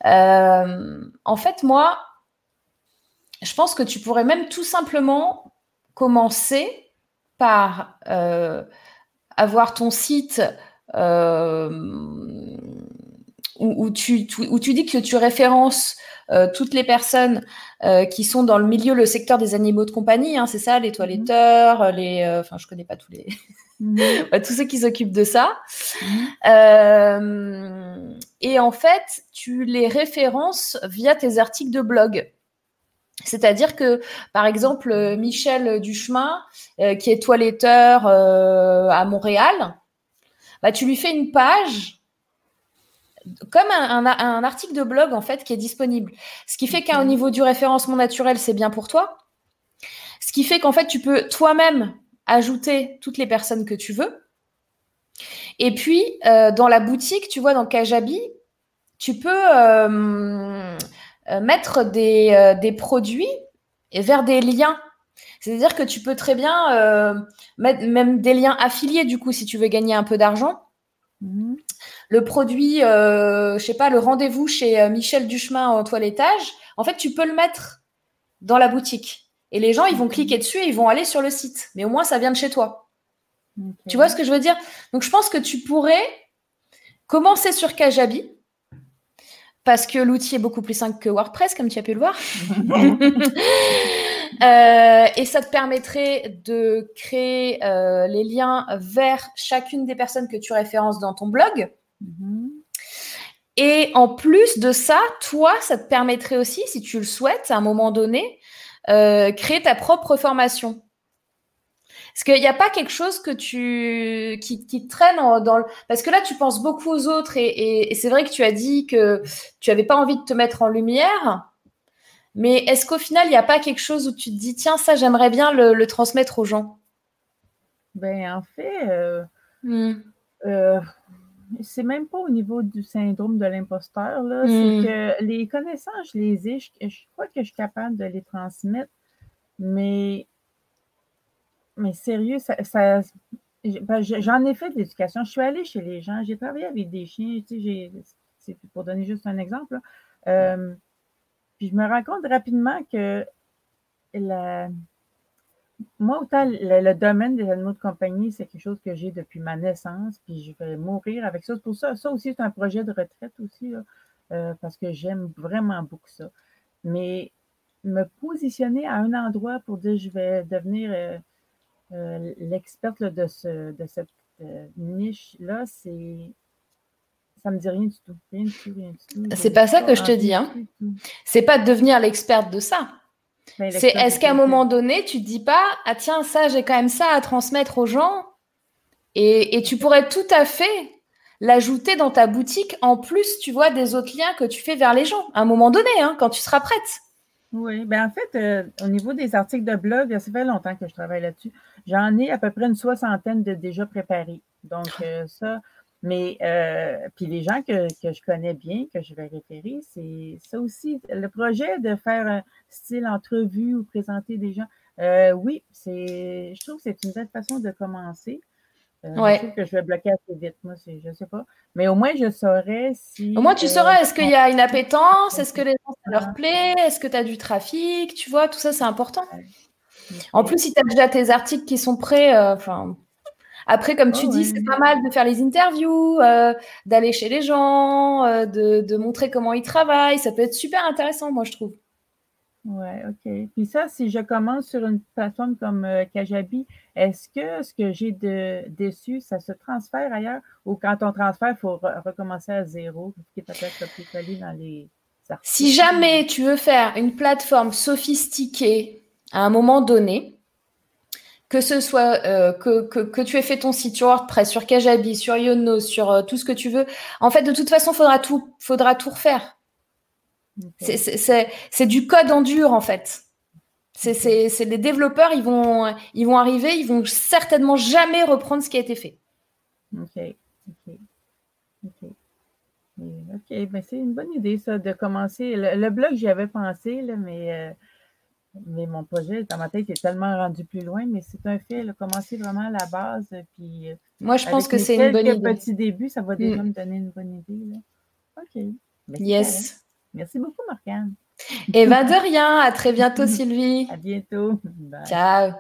en fait, moi, je pense que tu pourrais même tout simplement commencer par euh, avoir ton site euh, où, tu, où, tu, dis que tu références euh, toutes les personnes qui sont dans le milieu, le secteur des animaux de compagnie, hein, c'est ça, les toiletteurs, les, enfin je connais pas tous les, <laughs> Mhm. tous ceux qui s'occupent de ça. Mhm. Euh, et en fait, tu les références via tes articles de blog. C'est-à-dire que, par exemple, Michel Duchemin, euh, qui est toiletteur euh, à Montréal, bah, tu lui fais une page comme un, article de blog en fait qui est disponible. Ce qui fait qu'au niveau du référencement naturel, c'est bien pour toi. Ce qui fait qu'en fait, tu peux toi-même ajouter toutes les personnes que tu veux. Et puis, euh, dans la boutique, tu vois, dans Kajabi, tu peux euh, euh, mettre des, des, produits vers des liens. C'est-à-dire que tu peux très bien mettre même des liens affiliés, du coup, si tu veux gagner un peu d'argent. Mhm. Le produit, je sais pas, le rendez-vous chez Michel Duchemin en toilettage, en fait, tu peux le mettre dans la boutique. Et les gens, ils vont cliquer dessus et ils vont aller sur le site. Mais au moins, ça vient de chez toi. Tu vois ce que je veux dire? Donc, je pense que tu pourrais commencer sur Kajabi parce que l'outil est beaucoup plus simple que WordPress, comme tu as pu le voir. <laughs> Euh, et ça te permettrait de créer euh, les liens vers chacune des personnes que tu références dans ton blog. Mhm. Et en plus de ça, toi, ça te permettrait aussi, si tu le souhaites, à un moment donné, euh, créer ta propre formation. Parce qu'il n'y a pas quelque chose que tu qui, qui traîne dans le... Parce que là, tu penses beaucoup aux autres et, c'est vrai que tu as dit que tu n'avais pas envie de te mettre en lumière. Mais est-ce qu'au final, il n'y a pas quelque chose où tu te dis, tiens, ça, j'aimerais bien le, transmettre aux gens? Ben, en fait, euh, euh, c'est même pas au niveau du syndrome de l'imposteur. C'est hmm. que les connaissances, je les ai, je, crois que je suis capable de les transmettre, mais, mais sérieux, ça, ben, j'en ai fait de l'éducation. Je suis allée chez les gens, j'ai travaillé avec des chiens, tu sais, c'est pour donner juste un exemple. Euh, puis je me rends compte rapidement que la, moi, autant le, domaine des animaux de compagnie, c'est quelque chose que j'ai depuis ma naissance, puis je vais mourir avec ça. Pour ça, ça aussi, c'est un projet de retraite aussi, euh, parce que j'aime vraiment beaucoup ça. Mais me positionner à un endroit pour dire je vais devenir euh, euh, l'experte de, ce, de cette niche-là, c'est. Ça me dit rien du tout. Rien du tout, rien du tout. C'est pas ça que je te dis, hein. C'est pas devenir l'experte de ça. C'est est-ce qu'à un moment donné, tu te dis pas, ah tiens, ça, j'ai quand même ça à transmettre aux gens et, tu pourrais tout à fait l'ajouter dans ta boutique en plus, tu vois, des autres liens que tu fais vers les gens à un moment donné, hein, quand tu seras prête. Oui, ben en fait, euh, au niveau des articles de blog, ça fait longtemps que je travaille là-dessus. J'en ai à peu près une soixantaine de déjà préparés. Donc, euh, ça, mais euh, puis les gens que, je connais bien, que je vais référer, c'est ça aussi. Le projet de faire un style entrevue ou présenter des gens, euh, oui, c'est, je trouve que c'est une belle façon de commencer. Euh, je trouve que je vais bloquer assez vite, moi, je ne sais pas. Mais au moins, je saurais si. Au moins, tu sauras, est-ce qu'il y a une appétence? Est-ce que les gens, ça leur plaît? Est-ce que tu as du trafic? Tu vois, tout ça, c'est important. En plus, si tu as déjà tes articles qui sont prêts, enfin, après, comme tu oh, dis, c'est pas mal de faire les interviews, euh, d'aller chez les gens, euh, de, montrer comment ils travaillent. Ça peut être super intéressant, moi, je trouve. Ouais, OK. Puis ça, si je commence sur une plateforme comme euh, Kajabi, est-ce que ce que j'ai de, dessus, ça se transfère ailleurs? Ou quand on transfère, il faut recommencer à zéro, qui peut-être plus dans les Si jamais tu veux faire une plateforme sophistiquée à un moment donné, que ce soit euh, que, que, tu aies fait ton site sur WordPress, sur Kajabi, sur Yono, sur euh, tout ce que tu veux. En fait, de toute façon, faudra tout, faudra tout refaire. C'est du code en dur, en fait. C'est les développeurs, ils vont, ils vont arriver, ils vont certainement jamais reprendre ce qui a été fait. Ok, ok, ok. Ok, ben c'est une bonne idée, ça, de commencer. Le, blog, j'y avais pensé, là, mais euh, mais mon projet dans ma tête est tellement rendu plus loin, mais c'est un fait, là, commencer vraiment à la base. Puis, euh, Moi, je pense que c'est une bonne idée. petit début, ça va déjà mm. me donner une bonne idée. Là. OK. yes. Merci beaucoup, Morgane. Et va de rien. À très bientôt, <laughs> Sylvie. À bientôt. Ciao.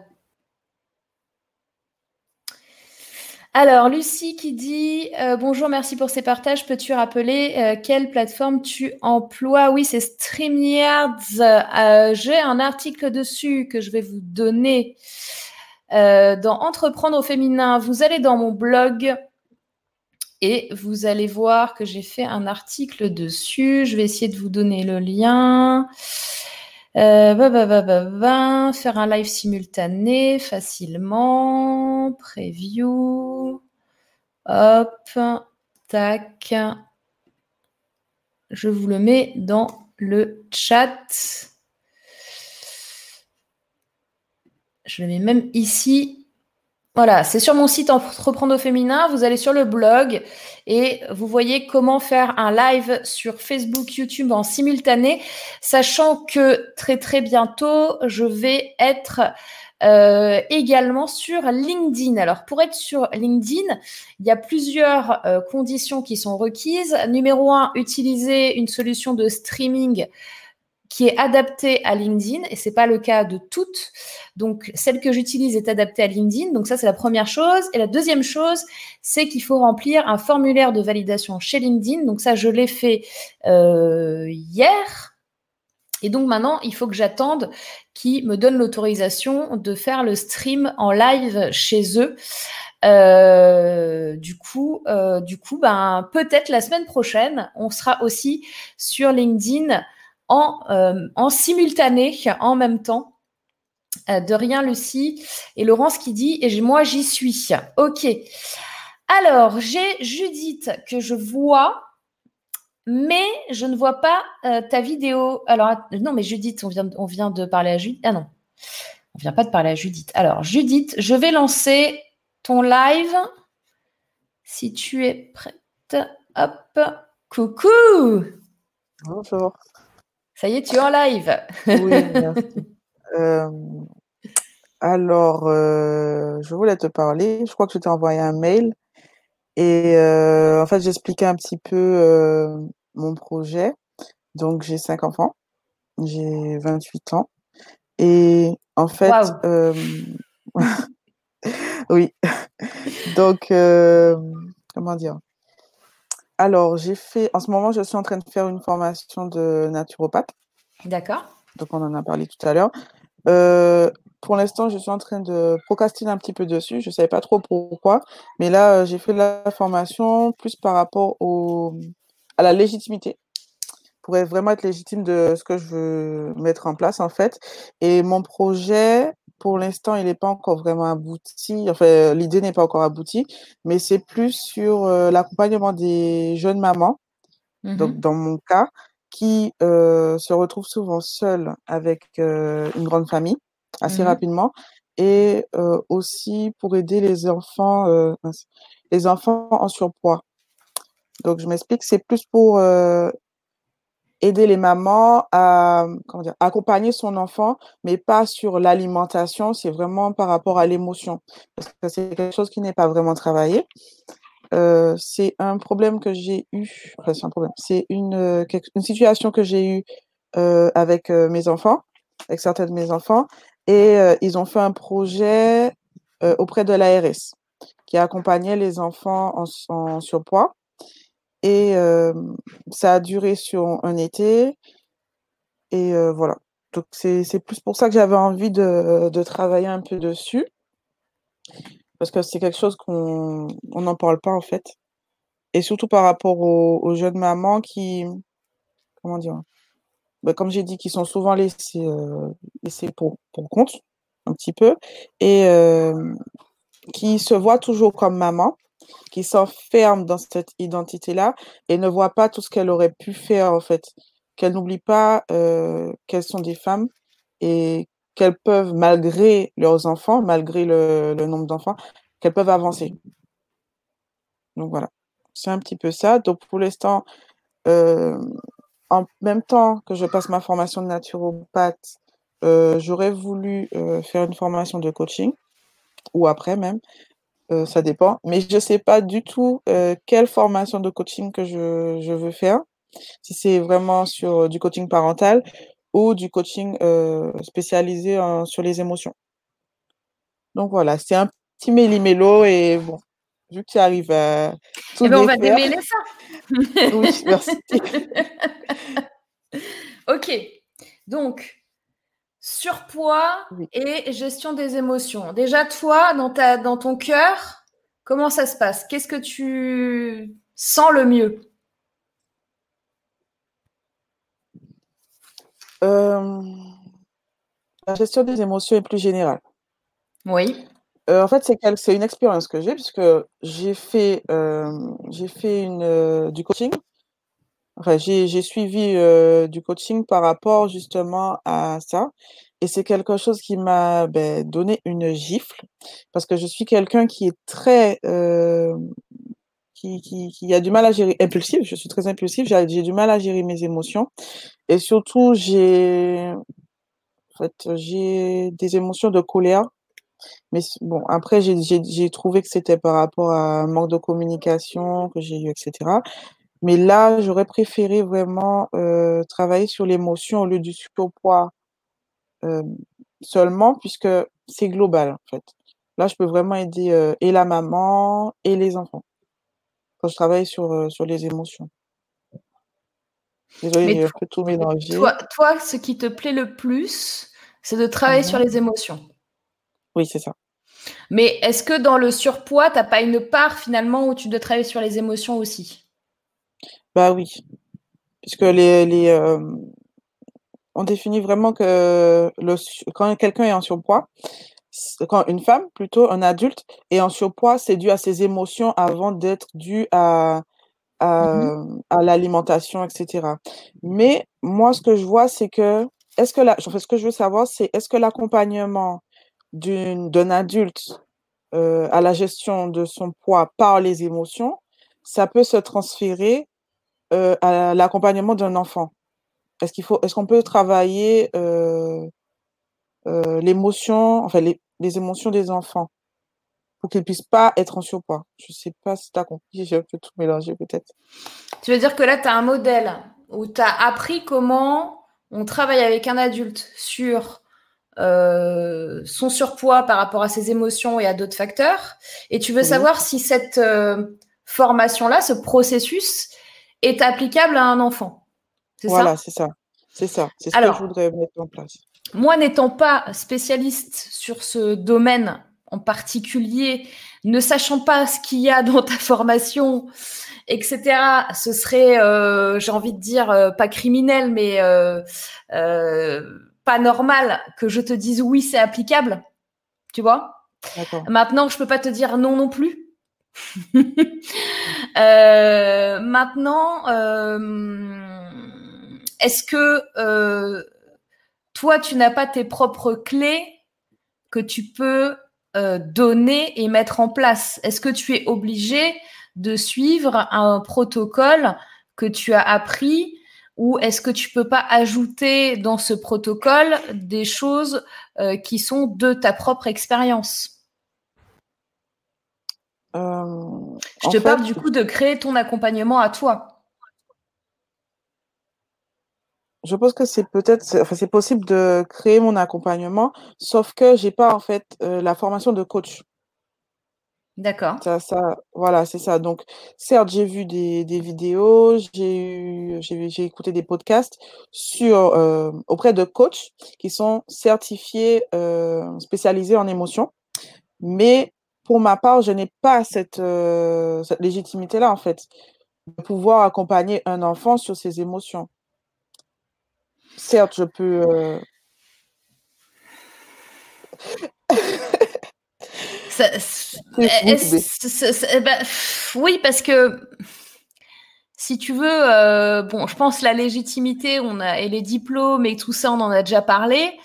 Alors, Lucie qui dit euh, Bonjour, merci pour ces partages. Peux-tu rappeler euh, quelle plateforme tu emploies? Oui, c'est StreamYards. Euh, j'ai un article dessus que je vais vous donner dans Entreprendre au féminin, vous allez dans mon blog et vous allez voir que j'ai fait un article dessus. Je vais essayer de vous donner le lien. Euh, faire un live simultané facilement. Preview. Hop. Tac. Je vous le mets dans le chat. Je le mets même ici voilà, c'est sur mon site Entreprendre au féminin. Vous allez sur le blog et vous voyez comment faire un live sur Facebook, YouTube en simultané, sachant que très très bientôt, je vais être euh, également sur LinkedIn. Alors pour être sur LinkedIn, il y a plusieurs euh, conditions qui sont requises. Numéro un, utiliser une solution de streaming qui est adaptée à LinkedIn et c'est pas le cas de toutes. Donc celle que j'utilise est adaptée à LinkedIn. Donc ça c'est la première chose. Et la deuxième chose, c'est qu'il faut remplir un formulaire de validation chez LinkedIn. Donc ça je l'ai fait euh, hier. Et donc maintenant, il faut que j'attende qu'ils me donnent l'autorisation de faire le stream en live chez eux. Euh, du coup, euh, du coup, ben peut-être la semaine prochaine, on sera aussi sur LinkedIn euh, en, simultané, en même temps. Euh, de rien, Lucie. Et Laurence qui dit, et moi j'y suis. Ok. Alors, j'ai Judith que je vois, mais je ne vois pas euh, ta vidéo. Alors, non, mais Judith, on vient, on vient de parler à Judith. Ah non, on vient pas de parler à Judith. Alors, Judith, je vais lancer ton live. Si tu es prête. Hop. Coucou. Bonjour. Ça y est, tu es en live. oui, merci. <laughs> Euh, alors, euh, je voulais te parler. Je crois que je t'ai envoyé un mail. Et euh, en fait, j'expliquais un petit peu mon projet. Donc, j'ai cinq enfants. J'ai 28 ans. Et en fait, <laughs> oui. Donc, comment dire? Alors, j'ai fait, en ce moment, je suis en train de faire une formation de naturopathe. D'accord. Donc, on en a parlé tout à l'heure. Euh, pour l'instant, je suis en train de procrastiner un petit peu dessus. Je ne savais pas trop pourquoi. Mais là, euh, j'ai fait la formation plus par rapport au, à la légitimité pour vraiment être légitime de ce que je veux mettre en place, en fait. Et mon projet, pour l'instant, il n'est pas encore vraiment abouti. Enfin, l'idée n'est pas encore aboutie, mais c'est plus sur euh, l'accompagnement des jeunes mamans, donc mmh dans mon cas, qui euh, se retrouvent souvent seules avec euh, une grande famille assez mmh rapidement, et aussi pour aider les enfants, les enfants en surpoids. Donc, je m'explique, c'est plus pour aider les mamans à accompagner son enfant, mais pas sur l'alimentation, c'est vraiment par rapport à l'émotion. Parce que c'est quelque chose qui n'est pas vraiment travaillé. Euh, c'est un problème que j'ai eu, enfin, c'est un problème, c'est une, euh, situation que j'ai eue euh, avec mes enfants, avec certains de mes enfants, et ils ont fait un projet auprès de l'ARS qui accompagnait les enfants en, en surpoids et ça a duré sur un été. Et voilà. Donc c'est plus pour ça que j'avais envie de, de, travailler un peu dessus. Parce que c'est quelque chose qu'on n'en parle pas en fait. Et surtout par rapport aux, jeunes mamans qui, comment dire, bah, comme j'ai dit, qui sont souvent laissées, laissées pour, pour compte, un petit peu, et qui se voient toujours comme maman, qui s'enferme dans cette identité-là et ne voit pas tout ce qu'elle aurait pu faire, en fait. Qu'elle n'oublie pas euh, qu'elles sont des femmes et qu'elles peuvent, malgré leurs enfants, malgré le, nombre d'enfants, qu'elles peuvent avancer. Donc voilà, c'est un petit peu ça. Donc pour l'instant, euh, en même temps que je passe ma formation de naturopathe, euh, j'aurais voulu faire une formation de coaching, ou après même, euh, ça dépend. Mais je ne sais pas du tout euh, quelle formation de coaching que je, je veux faire. Si c'est vraiment sur du coaching parental ou du coaching euh, spécialisé sur les émotions. Donc voilà, c'est un petit méli-mélo et bon, vu que tu arrives à tout eh ben, on va démêler ça. oui, merci. <laughs> ok. Donc, surpoids et gestion des émotions. Déjà, toi, dans, ta, dans ton cœur, comment ça se passe? Qu'est-ce que tu sens le mieux? Euh, La gestion des émotions est plus générale. Oui. Euh, en fait, c'est une expérience que j'ai puisque j'ai fait, euh, j'ai fait une, du coaching j'ai suivi du coaching par rapport justement à ça. Et c'est quelque chose qui m'a ben, donné une gifle parce que je suis quelqu'un qui est très qui, qui, qui, a du mal à gérer impulsif. Je suis très impulsif. J'ai du mal à gérer mes émotions et surtout j'ai en fait j'ai des émotions de colère. Mais bon, après, j'ai trouvé que c'était par rapport à un manque de communication que j'ai eu, etc. Mais là, j'aurais préféré vraiment euh, travailler sur l'émotion au lieu du surpoids euh, seulement, puisque c'est global, en fait. Là, je peux vraiment aider euh, et la maman et les enfants quand je travaille sur, sur les émotions. Désolée, j'ai un peu tout mélangé. Toi, toi, ce qui te plaît le plus, c'est de travailler sur mmh les émotions. Oui, c'est ça. Mais est-ce que dans le surpoids, tu n'as pas une part finalement où tu dois travailler sur les émotions aussi? Bah oui, puisque les, les euh, on définit vraiment que le, quand quelqu'un est en surpoids, quand une femme, plutôt un adulte, est en surpoids, c'est dû à ses émotions avant d'être dû à, à, mmh à l'alimentation, etc. Mais moi, ce que je vois, c'est que, est-ce que la, ce que je veux savoir, c'est est-ce que l'accompagnement d'un adulte euh, à la gestion de son poids par les émotions, ça peut se transférer euh, à l'accompagnement d'un enfant Est-ce qu'il faut, est-ce qu'on peut travailler euh, euh, l'émotion, enfin les, les, émotions des enfants pour qu'ils puissent pas être en surpoids? Je sais pas si tu as compris, <laughs> j'ai un peu tout mélangé peut-être. Tu veux dire que là, tu as un modèle où tu as appris comment on travaille avec un adulte sur euh, son surpoids par rapport à ses émotions et à d'autres facteurs. Et tu veux savoir si cette formation-là, ce processus, est applicable à un enfant. Voilà, c'est ça. C'est ça. C'est ce que je voudrais mettre en place. Moi, n'étant pas spécialiste sur ce domaine en particulier, ne sachant pas ce qu'il y a <laughs> dans ta formation, etc., ce serait, euh, j'ai envie de dire, euh, pas criminel, mais euh, pas normal que je te dise oui, c'est applicable. Tu vois? Maintenant, je peux pas te dire non non plus. <laughs> Euh, maintenant, euh, est-ce que euh, toi, tu n'as pas tes propres clés que tu peux donner et mettre en place? Est-ce que tu es obligé de suivre un protocole que tu as appris ou est-ce que tu peux pas ajouter dans ce protocole des choses qui sont de ta propre expérience? Je te parle du coup de créer ton accompagnement à toi. Je pense que c'est peut-être, enfin, c'est possible de créer mon accompagnement, sauf que j'ai pas en fait euh, la formation de coach. D'accord. Ça, ça, voilà, c'est ça. Donc, certes, j'ai vu des, des vidéos, j'ai eu, j'ai, écouté des podcasts sur euh, auprès de coachs qui sont certifiés, spécialisés en émotions, mais pour ma part, je n'ai pas cette, euh, cette légitimité-là, en fait, de pouvoir accompagner un enfant sur ses émotions. Certes, je peux. Euh, oui, parce que si tu veux, euh, bon, je pense la légitimité, on a et les diplômes et tout ça, on en a déjà parlé.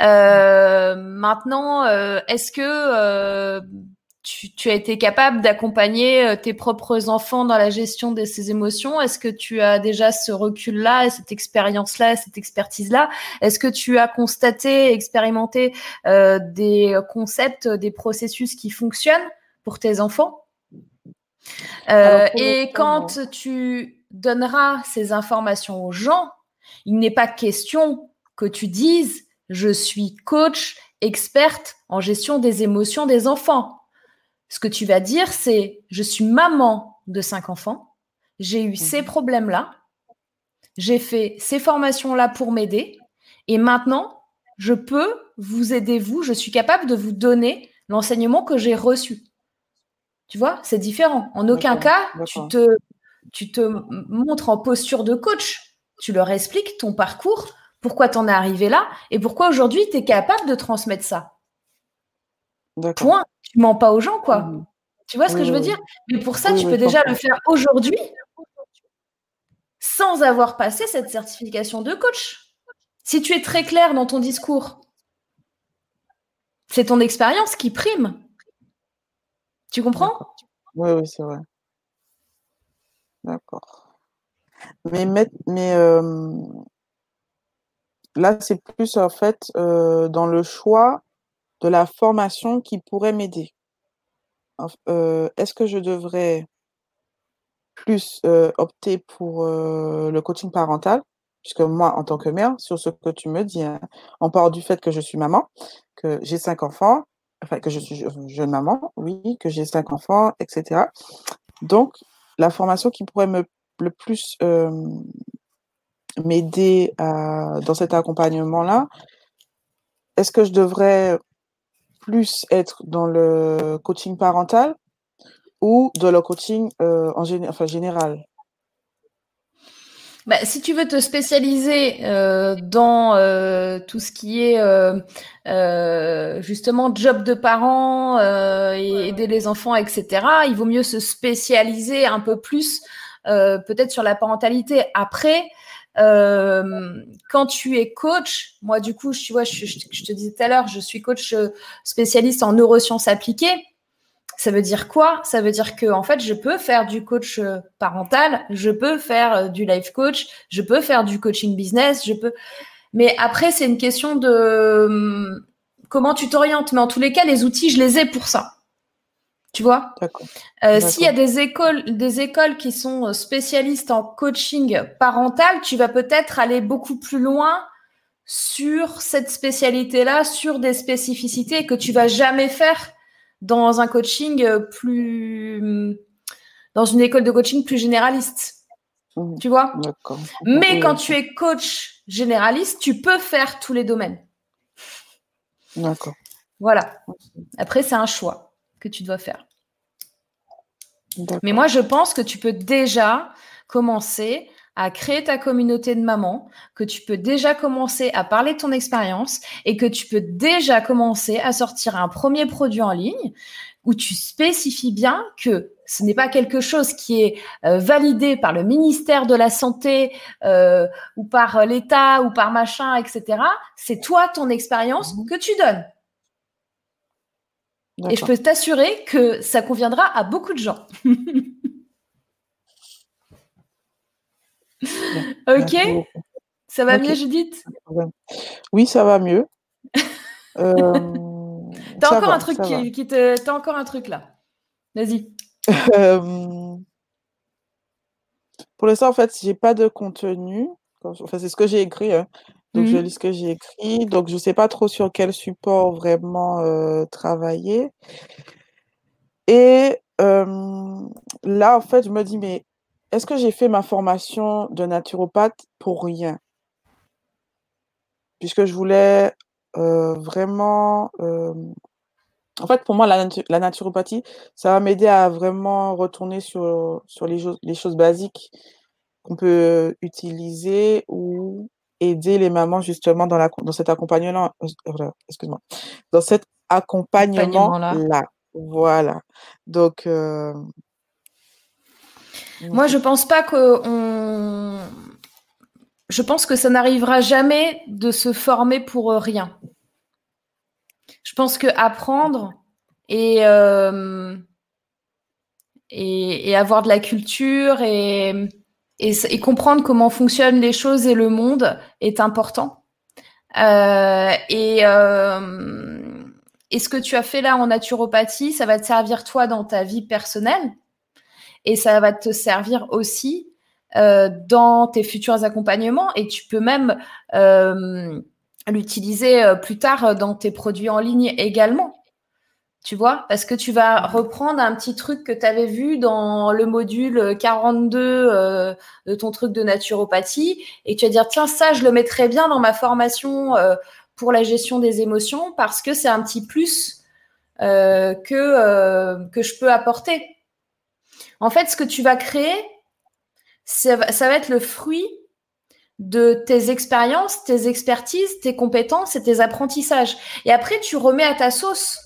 Euh, maintenant, euh, est-ce que euh, tu, as été capable d'accompagner tes propres enfants dans la gestion de ces émotions? Est-ce que tu as déjà ce recul-là, cette expérience-là, cette expertise-là? Est-ce que tu as constaté, expérimenté des concepts, des processus qui fonctionnent pour tes enfants? Et quand tu donneras ces informations aux gens, il n'est pas question que tu dises je suis coach, experte en gestion des émotions des enfants. Ce que tu vas dire, c'est je suis maman de cinq enfants, j'ai eu ces mhm. problèmes-là, j'ai fait ces formations-là pour m'aider, et maintenant, je peux vous aider, vous, je suis capable de vous donner l'enseignement que j'ai reçu. Tu vois, c'est différent. En aucun cas, tu te, tu te montres en posture de coach. Tu leur expliques ton parcours, pourquoi tu en es arrivé là et pourquoi aujourd'hui tu es capable de transmettre ça. Point. Tu mens pas aux gens, quoi. Mmh. Tu vois ce que je veux dire? Mais pour ça, tu peux déjà le faire aujourd'hui sans avoir passé cette certification de coach. Si tu es très clair dans ton discours, c'est ton expérience qui prime. Tu comprends? Oui, oui, c'est vrai. D'accord. Mais, mais euh, là, c'est plus en fait euh, dans le choix de la formation qui pourrait m'aider. Euh, est-ce que je devrais plus opter pour le coaching parental? Puisque moi, en tant que mère, sur ce que tu me dis, hein, on part du fait que je suis maman, que j'ai cinq enfants, enfin que je suis jeune maman, oui, que j'ai cinq enfants, etc. Donc, la formation qui pourrait me le plus m'aider dans cet accompagnement-là, est-ce que je devrais plus être dans le coaching parental ou dans le coaching euh, en enfin, général bah, si tu veux te spécialiser euh, dans euh, tout ce qui est justement job de parents et aider les enfants, etc., il vaut mieux se spécialiser un peu plus peut-être sur la parentalité. Après, euh, quand tu es coach, moi du coup, tu vois, je, te disais tout à l'heure, je suis coach euh, spécialiste en neurosciences appliquées. Ça veut dire quoi? Ça veut dire que en fait, je peux faire du coach euh, parental, je peux faire du life coach, je peux faire du coaching business, je peux. Mais après, c'est une question de hum, comment tu t'orientes. Mais en tous les cas, les outils, je les ai pour ça. Tu vois? Euh, S'il y a des écoles, des écoles qui sont euh, spécialistes en coaching parental, tu vas peut-être aller beaucoup plus loin sur cette spécialité-là, sur des spécificités que tu vas jamais faire dans un coaching euh, plus, dans une école de coaching plus généraliste. Mmh. Tu vois? Mais quand tu es coach généraliste, tu peux faire tous les domaines. D'accord. Voilà. Après, c'est un choix que tu dois faire. Mais moi, je pense que tu peux déjà commencer à créer ta communauté de mamans, que tu peux déjà commencer à parler de ton expérience et que tu peux déjà commencer à sortir un premier produit en ligne où tu spécifies bien que ce n'est pas quelque chose qui est euh, validé par le ministère de la Santé euh, ou par l'État ou par machin, etc. C'est toi, ton expérience mmh que tu donnes. Et je peux t'assurer que ça conviendra à beaucoup de gens. <laughs> ok Ça va mieux, Judith? Oui, ça va mieux. <laughs> euh, T'as encore un truc qui, te. T'as encore un truc là. Vas-y. Euh, pour l'instant, en fait, j'ai pas de contenu. Enfin, c'est ce que j'ai écrit. Hein. Donc, je mmh lis ce que j'ai écrit. Donc, je ne sais pas trop sur quel support vraiment euh, travailler. Et là, en fait, je me dis, mais est-ce que j'ai fait ma formation de naturopathe pour rien? Puisque je voulais vraiment... En fait, pour moi, la, la naturopathie, ça va m'aider à vraiment retourner sur, sur les, les choses basiques qu'on peut utiliser ou aider les mamans justement dans, la, dans cet accompagnement, euh, excuse-moi, dans cet accompagnement-là. Voilà. Donc. Euh, Moi, je pense pas que on... Je pense que ça n'arrivera jamais de se former pour rien. Je pense que apprendre et, euh, et, et, avoir de la culture et, et, comprendre comment fonctionnent les choses et le monde est important. Euh, et, euh, et ce que tu as fait là en naturopathie, ça va te servir toi dans ta vie personnelle et ça va te servir aussi euh, dans tes futurs accompagnements et tu peux même euh, l'utiliser plus tard dans tes produits en ligne également. Tu vois, parce que tu vas reprendre un petit truc que tu avais vu dans le module 42 euh, de ton truc de naturopathie et tu vas dire, tiens, ça, je le mettrais bien dans ma formation euh, pour la gestion des émotions parce que c'est un petit plus euh, que, que je peux apporter. En fait, ce que tu vas créer, ça va être le fruit de tes expériences, tes expertises, tes compétences et tes apprentissages. Et après, tu remets à ta sauce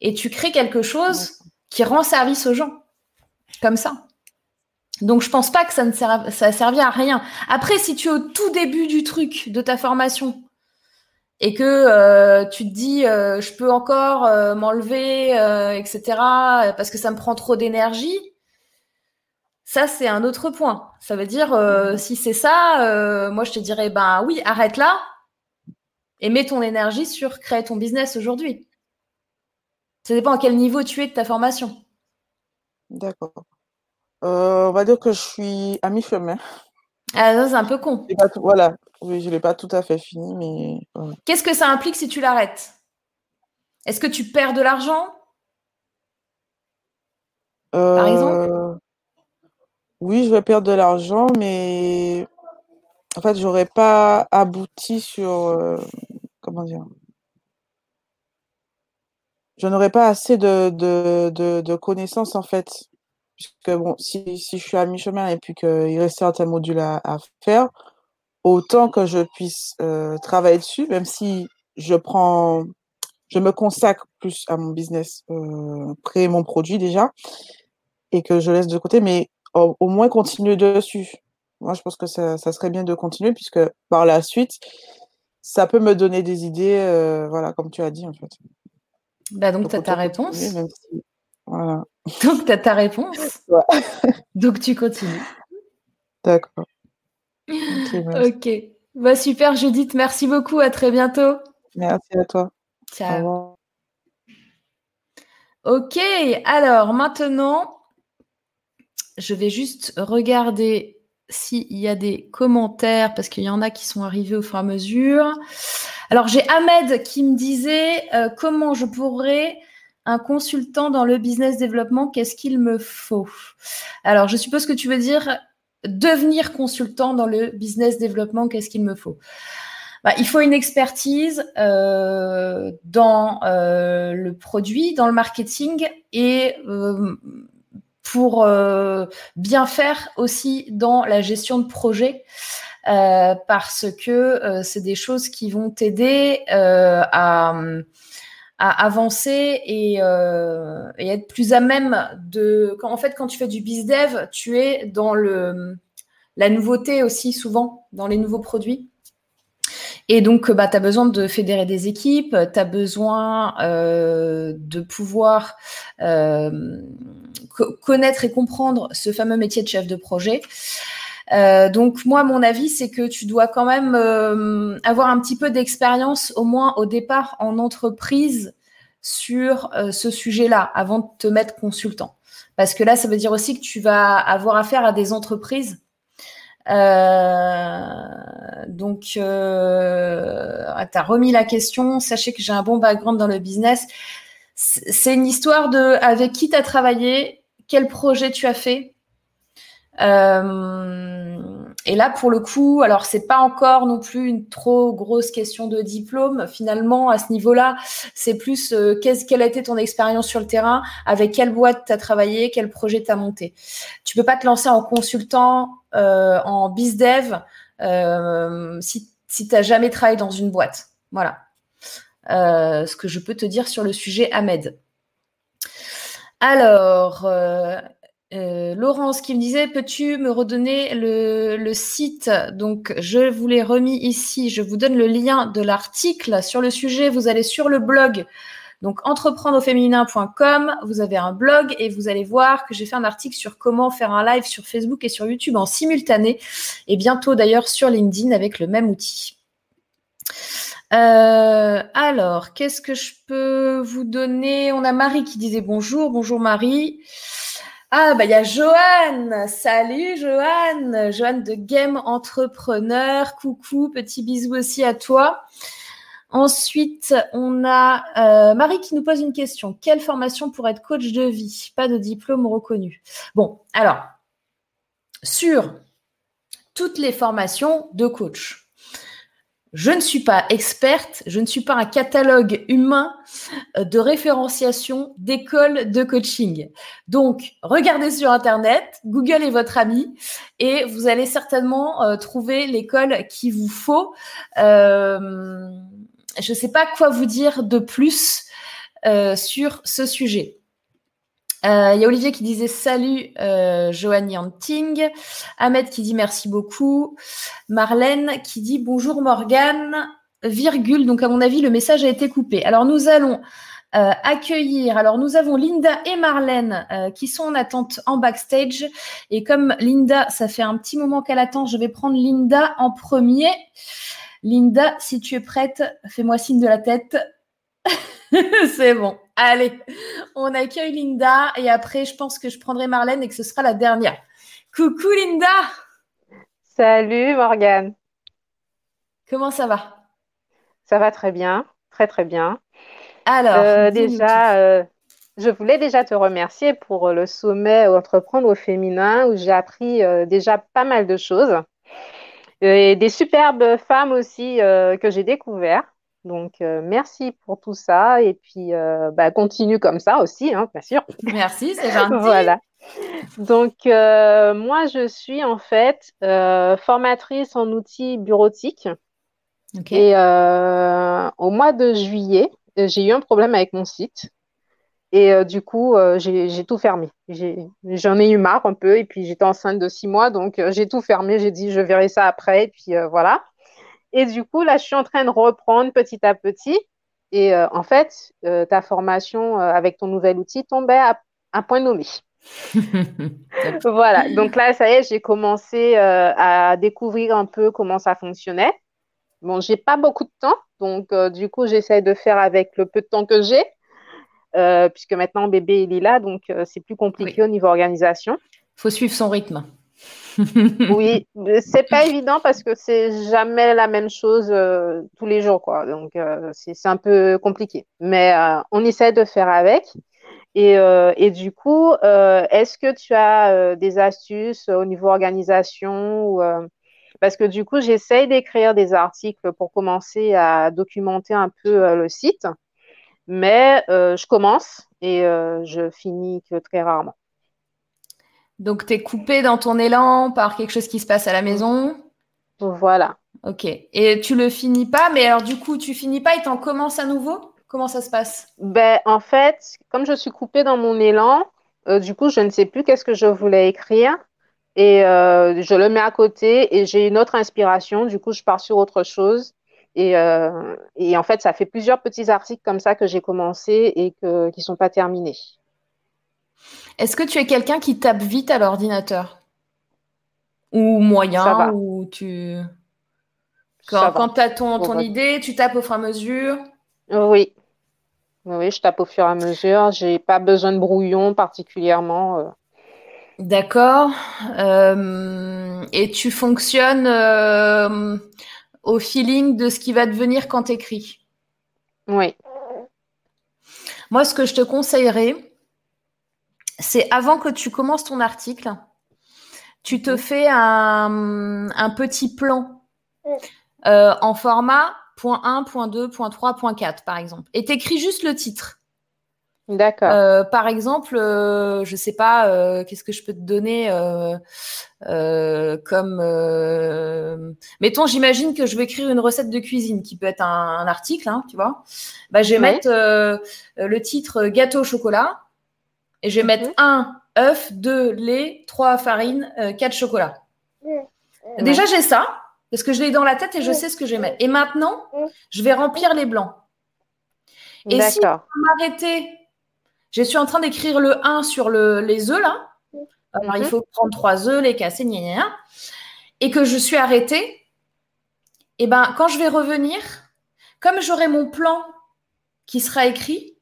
et tu crées quelque chose qui rend service aux gens. Comme ça. Donc, je pense pas que ça ne sert, ça a servi à rien. Après, si tu es au tout début du truc, de ta formation, et que euh, tu te dis, euh, je peux encore euh, m'enlever, etc., parce que ça me prend trop d'énergie, ça, c'est un autre point. Ça veut dire, euh, si c'est ça, moi, je te dirais, ben oui, arrête là et mets ton énergie sur créer ton business aujourd'hui. Ça dépend à quel niveau tu es de ta formation. D'accord. Euh, on va dire que je suis à mi-chemin. Ah, c'est un peu con. voilà, oui, je ne l'ai pas tout à fait fini, mais. Qu'est-ce que ça implique si tu l'arrêtes? Est-ce que tu perds de l'argent? Par exemple? oui, je vais perdre de l'argent, mais en fait, j'aurais pas abouti sur, euh, comment dire? Je n'aurais pas assez de de connaissances, en fait. Puisque bon, si si je suis à mi-chemin et puis qu'il reste certains modules à faire, autant que je puisse, euh, travailler dessus, même si je prends je me consacre plus à mon business, euh, créer mon produit déjà et que je laisse de côté, mais au, moins continuer dessus. Moi, je pense que ça, serait bien de continuer puisque par la suite, ça peut me donner des idées, euh, voilà, comme tu as dit en fait. Bah donc, tu as <laughs> ta réponse. Voilà. Donc, tu as ta réponse. donc, tu continues. D'accord. <laughs> Ok. Bah, super, Judith. Merci beaucoup. À très bientôt. Merci à toi. Ciao. Ok. Alors, maintenant, je vais juste regarder s'il y a des commentaires, parce qu'il y en a qui sont arrivés au fur et à mesure. Alors, j'ai Ahmed qui me disait euh, comment je pourrais un consultant dans le business développement, qu'est-ce qu'il me faut? Alors, je suppose que tu veux dire devenir consultant dans le business développement, qu'est-ce qu'il me faut? Bah, il faut une expertise euh, dans euh, le produit, dans le marketing et pour bien faire aussi dans la gestion de projet. Euh, parce que euh, c'est des choses qui vont t'aider à, à, avancer et, être plus à même de. Quand, en fait, quand tu fais du bizdev, tu es dans le, la nouveauté aussi, souvent, dans les nouveaux produits. Et donc, bah, tu as besoin de fédérer des équipes, tu as besoin euh, de pouvoir euh, connaître et comprendre ce fameux métier de chef de projet. Euh, donc moi, mon avis, c'est que tu dois quand même euh, avoir un petit peu d'expérience, au moins au départ, en entreprise sur euh, ce sujet-là, avant de te mettre consultant. Parce que là, ça veut dire aussi que tu vas avoir affaire à des entreprises donc, ah, tu as remis la question. Sachez que j'ai un bon background dans le business. C'est une histoire de avec qui tu as travaillé, quel projet tu as fait. Et là, pour le coup, alors c'est pas encore non plus une trop grosse question de diplôme. Finalement, à ce niveau-là, c'est plus euh, quelle a été ton expérience sur le terrain, avec quelle boîte tu as travaillé, quel projet tu as monté? Tu peux pas te lancer en consultant, euh, en bizdev, euh, si, si tu n'as jamais travaillé dans une boîte. Voilà. Euh, ce que je peux te dire sur le sujet Ahmed. Alors, euh, Laurence qui me disait, peux-tu me redonner le, site? Donc, je vous l'ai remis ici. Je vous donne le lien de l'article sur le sujet. Vous allez sur le blog. Donc, entreprendreauféminin.com, vous avez un blog et vous allez voir que j'ai fait un article sur comment faire un live sur Facebook et sur YouTube en simultané et bientôt d'ailleurs sur LinkedIn avec le même outil. Euh, alors, qu'est-ce que je peux vous donner? On a Marie qui disait bonjour. Bonjour Marie. Ah, bah, il y a Joanne. Salut, Joanne. Joanne de Game Entrepreneur. Coucou, petit bisou aussi à toi. Ensuite, on a euh, Marie qui nous pose une question. Quelle formation pour être coach de vie? Pas de diplôme reconnu. Bon, alors, sur toutes les formations de coach, je ne suis pas experte, je ne suis pas un catalogue humain euh, de référenciation d'écoles de coaching. Donc, regardez sur Internet, Google est votre ami et vous allez certainement euh, trouver l'école qu'il vous faut. Euh, je ne sais pas quoi vous dire de plus sur ce sujet. Il y a Olivier qui disait salut euh, Joanne Yanting, Ahmed qui dit merci beaucoup, Marlène qui dit bonjour Morgane, virgule, donc à mon avis le message a été coupé. Alors nous allons euh, accueillir, alors nous avons Linda et Marlène euh, qui sont en attente en backstage et comme Linda, ça fait un petit moment qu'elle attend, je vais prendre Linda en premier. Linda, si tu es prête, fais-moi signe de la tête. <laughs> C'est bon. Allez, on accueille Linda et après, je pense que je prendrai Marlène et que ce sera la dernière. Coucou Linda. Salut Morgane. Comment ça va? Ça va très bien, très très bien. Alors, euh, déjà, euh, je voulais déjà te remercier pour le sommet Entreprendre au féminin où j'ai appris euh, déjà pas mal de choses et des superbes femmes aussi que j'ai découvertes. Donc, euh, merci pour tout ça. Et puis, euh, bah, continue comme ça aussi, hein, bien sûr. <laughs> Merci, c'est <laughs> gentil. voilà. Donc, euh, moi, je suis en fait formatrice en outils bureautiques. Et au mois de juillet, j'ai eu un problème avec mon site. Et du coup, j'ai tout fermé. J'en ai, eu marre un peu. Et puis, j'étais enceinte de six mois. Donc, j'ai tout fermé. J'ai dit, je verrai ça après. Et puis, voilà. Et du coup, là, je suis en train de reprendre petit à petit. Et euh, en fait, euh, ta formation euh, avec ton nouvel outil tombait à un point nommé. <laughs> voilà. Donc là, ça y est, j'ai commencé à découvrir un peu comment ça fonctionnait. Bon, j'ai pas beaucoup de temps, donc du coup, j'essaie de faire avec le peu de temps que j'ai, puisque maintenant bébé il est là, donc c'est plus compliqué au niveau organisation. Il faut suivre son rythme oui, <laughs> c'est pas évident parce que c'est jamais la même chose euh, tous les jours, quoi. Donc euh, c'est un peu compliqué. Mais euh, on essaie de faire avec. Et, et du coup, est-ce que tu as des astuces au niveau organisation ou, Parce que du coup, j'essaye d'écrire des articles pour commencer à documenter un peu le site, mais je commence et je finis que très rarement. Donc, tu es coupé dans ton élan par quelque chose qui se passe à la maison. Voilà. Ok. Et tu le finis pas, mais alors du coup, tu finis pas et t'en commences à nouveau? Comment ça se passe? Ben, en fait, comme je suis coupée dans mon élan, euh, du coup, je ne sais plus qu'est-ce que je voulais écrire. Et euh, je le mets à côté et j'ai une autre inspiration. Du coup, je pars sur autre chose. Et, euh, et en fait, ça fait plusieurs petits articles comme ça que j'ai commencé et que, qui ne sont pas terminés. Est-ce que tu es quelqu'un qui tape vite à l'ordinateur? Ou moyen Ou tu. Quand, tu as ton, ton idée, tu tapes au fur et à mesure? Oui. Oui, je tape au fur et à mesure. J'ai pas besoin de brouillon particulièrement. Euh. D'accord. Euh, et tu fonctionnes euh, au feeling de ce qui va devenir quand tu écris Oui. Moi, ce que je te conseillerais, c'est avant que tu commences ton article, tu te fais un, petit plan euh, en format point 1, point 2, point 3, point 4, par exemple. Et tu écris juste le titre. D'accord. Euh, par exemple, euh, je sais pas, qu'est-ce que je peux te donner comme, mettons, j'imagine que je vais écrire une recette de cuisine qui peut être un, article, hein, tu vois. Bah, je vais mettre le titre gâteau au chocolat. Et je vais mettre mhm. un œuf, deux lait, trois farine, euh, quatre chocolat. Déjà, j'ai ça, parce que je l'ai dans la tête et je sais ce que je vais mettre. Et maintenant, je vais remplir les blancs. Et si je m'arrêter, je suis en train d'écrire le 1 sur les œufs, là. Alors, il mhm. faut prendre trois œufs, les casser, gna, et que je suis arrêtée, et ben quand je vais revenir, comme j'aurai mon plan qui sera écrit,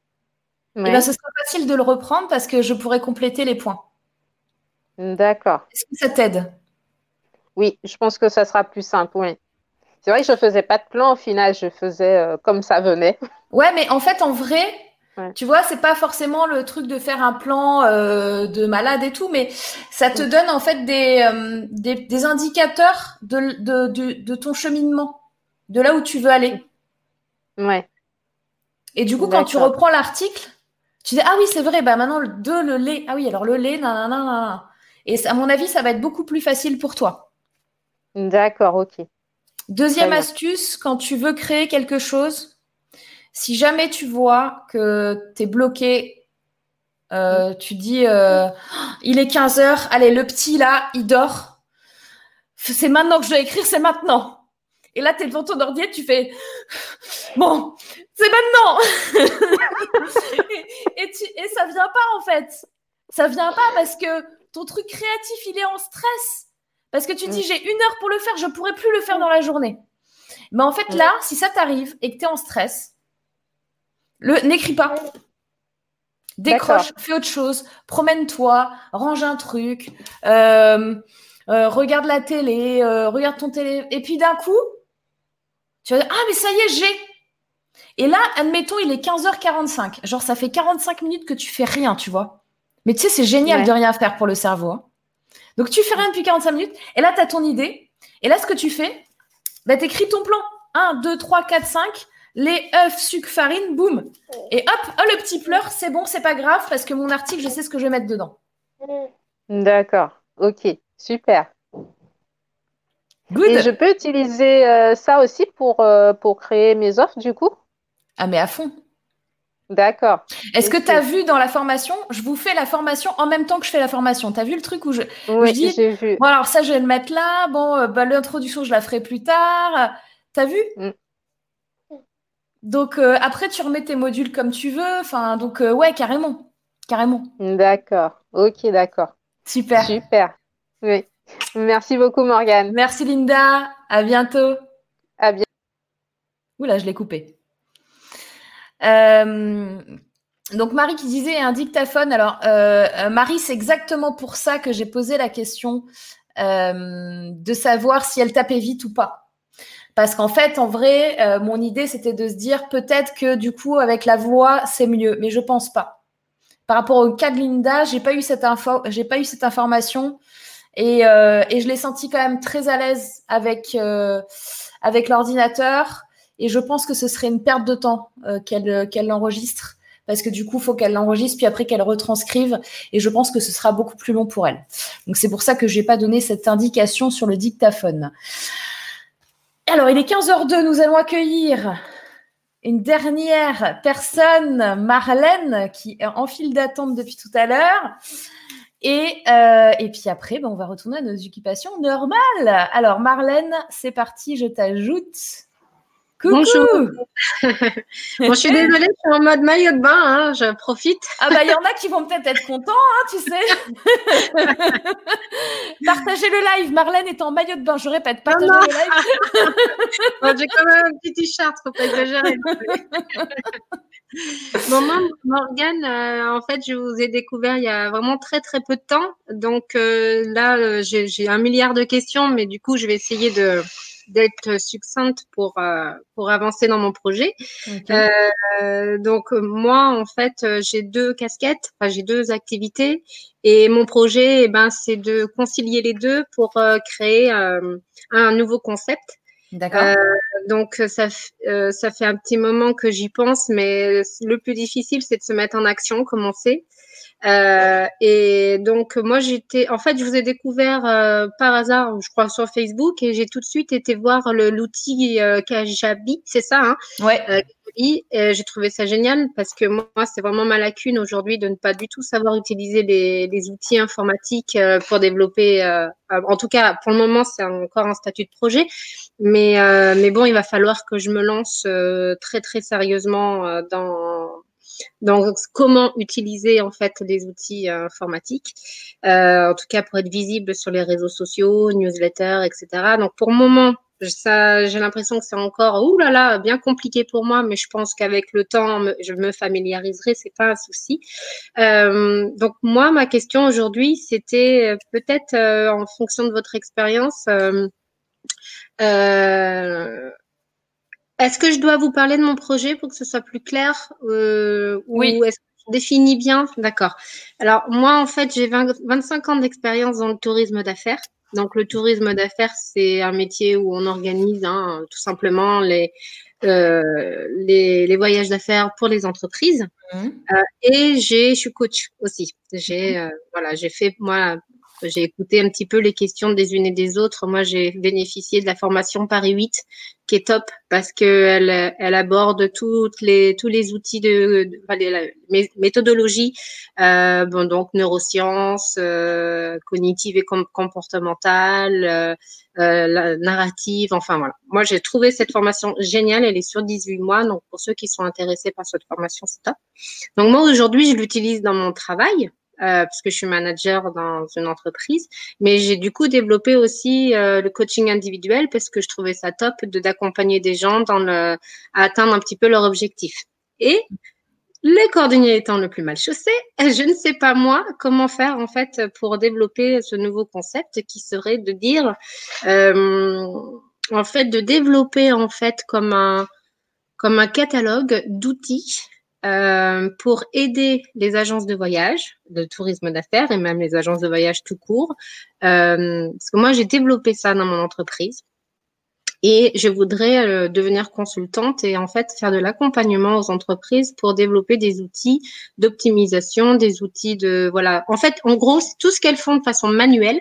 eh ben, ce sera facile de le reprendre parce que je pourrai compléter les points. D'accord. Est-ce que ça t'aide? Oui, je pense que ça sera plus simple, oui. C'est vrai que je ne faisais pas de plan au final, je faisais euh, comme ça venait. Ouais, mais en fait, en vrai, tu vois, c'est pas forcément le truc de faire un plan euh, de malade et tout, mais ça te donne en fait des, euh, des, indicateurs de, de, de, ton cheminement. de là où tu veux aller. Ouais. Et du coup, quand tu reprends l'article, tu dis Ah oui, c'est vrai, bah maintenant le 2, le lait. Ah oui, alors le lait, nanana. Et à mon avis, ça va être beaucoup plus facile pour toi. D'accord, ok. Deuxième astuce, quand tu veux créer quelque chose, si jamais tu vois que tu es bloqué, euh, tu dis euh, il est 15 heures, allez, le petit là, il dort. C'est maintenant que je dois écrire, c'est maintenant. Et là, tu es devant ton ordi tu fais Bon, c'est maintenant <laughs> et, tu, et ça vient pas en fait. Ça vient pas parce que ton truc créatif, il est en stress. Parce que tu dis, j'ai une heure pour le faire, je ne pourrai plus le faire dans la journée. Mais en fait, là, si ça t'arrive et que tu es en stress, le n'écris pas. Décroche, fais autre chose, promène-toi, range un truc, euh, euh, regarde la télé, euh, regarde ton télé. Et puis d'un coup, tu vas dire, ah mais ça y est, j'ai. Et là, admettons, il est 15h45. Genre, ça fait 45 minutes que tu fais rien, tu vois. Mais tu sais, c'est génial de rien faire pour le cerveau. Hein. Donc, tu fais rien depuis 45 minutes. Et là, tu as ton idée. Et là, ce que tu fais, bah, tu écris ton plan. 1, 2, 3, 4, 5. Les œufs, sucre, farine, boum. Et hop, oh, le petit pleur, c'est bon, c'est pas grave parce que mon article, je sais ce que je vais mettre dedans. D'accord. Ok. Super. Good. Et je peux utiliser euh, ça aussi pour, euh, pour créer mes offres, du coup? Ah, mais à fond. D'accord. Est-ce que tu as vu dans la formation, je vous fais la formation en même temps que je fais la formation. Tu as vu le truc où je, oui, j'ai vu. Bon, alors ça, je vais le mettre là. Bon, euh, bah, l'introduction, je la ferai plus tard. Tu as vu mm. Donc, euh, après, tu remets tes modules comme tu veux. Enfin, donc, euh, ouais, carrément. Carrément. D'accord. Ok, d'accord. Super. Super. Oui. Merci beaucoup, Morgane. Merci, Linda. À bientôt. À bientôt. Oula, je l'ai coupé. Euh, donc Marie qui disait un dictaphone. Alors euh, euh, Marie, c'est exactement pour ça que j'ai posé la question de savoir si elle tapait vite ou pas. Parce qu'en fait, en vrai, mon idée, c'était de se dire peut-être que du coup, avec la voix, c'est mieux, mais je pense pas. Par rapport au cas de Linda, j'ai pas eu cette info, j'ai pas eu cette information, et, et je l'ai senti quand même très à l'aise avec avec l'ordinateur. Et je pense que ce serait une perte de temps euh, qu'elle qu'elle l'enregistre parce que du coup, il faut qu'elle l'enregistre puis après qu'elle retranscrive. Et je pense que ce sera beaucoup plus long pour elle. Donc c'est pour ça que je n'ai pas donné cette indication sur le dictaphone. Alors, il est 15h02, nous allons accueillir une dernière personne, Marlène, qui est en file d'attente depuis tout à l'heure. Et, euh, et puis après, ben, on va retourner à nos occupations normales. Alors, Marlène, c'est parti, je t'ajoute. Bonjour. <laughs> bon, je suis désolée, je suis en mode maillot de bain, hein, je profite. Ah bah il y en a qui vont peut-être être contents, hein, tu sais. <laughs> partagez le live. Marlène est en maillot de bain, je répète, partagez le live. <laughs> J'ai quand même un petit t-shirt, faut pas exagérer. bon, moi, Morgane, euh, en fait, je vous ai découvert il y a vraiment très très peu de temps. Donc euh, là, euh, j'ai un milliard de questions, mais du coup, je vais essayer de d'être succincte pour euh, pour avancer dans mon projet. Euh, donc moi en fait j'ai deux casquettes, enfin j'ai deux activités et mon projet eh ben c'est de concilier les deux pour euh, créer un nouveau concept. D'accord. donc ça ça fait un petit moment que j'y pense, mais le plus difficile c'est de se mettre en action, commencer. Euh, et donc moi j'étais, en fait, je vous ai découvert euh, par hasard, je crois sur Facebook, et j'ai tout de suite été voir l'outil euh, Kajabi, c'est ça, hein? Ouais. Euh, j'ai trouvé ça génial parce que moi, c'est vraiment ma lacune aujourd'hui de ne pas du tout savoir utiliser les, les outils informatiques euh, pour développer. en tout cas, pour le moment, c'est encore un statut de projet, mais mais bon, il va falloir que je me lance très très sérieusement dans donc, comment utiliser en fait les outils euh, informatiques, euh, en tout cas pour être visible sur les réseaux sociaux, newsletters, etc. Donc, pour le moment, ça, j'ai l'impression que c'est encore, ouh là là, bien compliqué pour moi, mais je pense qu'avec le temps, je me familiariserai, c'est pas un souci. Euh, donc moi, ma question aujourd'hui, c'était peut-être en fonction de votre expérience. Euh, est-ce que je dois vous parler de mon projet pour que ce soit plus clair euh, Oui. Ou est-ce que je définis bien? D'accord. Alors, moi, en fait, j'ai 25 ans d'expérience dans le tourisme d'affaires. Donc le tourisme d'affaires, c'est un métier où on organise hein, tout simplement les, euh, les, les, voyages d'affaires pour les entreprises. Mmh. Euh, et j'ai, je suis coach aussi. J'ai, mmh. euh, voilà, j'ai fait moi j'ai écouté un petit peu les questions des unes et des autres. Moi, j'ai bénéficié de la formation Paris 8, qui est top parce qu'elle elle aborde toutes les, tous les outils de, de, méthodologie, euh, bon, donc neurosciences, euh, cognitives et comportementales, euh, euh narrative, enfin voilà. Moi, j'ai trouvé cette formation géniale. Elle est sur 18 mois, donc pour ceux qui sont intéressés par cette formation, c'est top. Donc moi, aujourd'hui, je l'utilise dans mon travail. Euh, parce que je suis manager dans une entreprise. Mais j'ai du coup développé aussi euh, le coaching individuel parce que je trouvais ça top de d'accompagner des gens dans le, à atteindre un petit peu leur objectif. Et les cordonniers étant le plus mal chaussé, <laughs> je ne sais pas moi comment faire en fait pour développer ce nouveau concept qui serait de dire, euh, en fait, de développer en fait comme un comme un catalogue d'outils euh, pour aider les agences de voyage, de tourisme d'affaires et même les agences de voyage tout court. Euh, parce que moi, j'ai développé ça dans mon entreprise et je voudrais euh, devenir consultante et en fait faire de l'accompagnement aux entreprises pour développer des outils d'optimisation, des outils de voilà. En fait, en gros, tout ce qu'elles font de façon manuelle,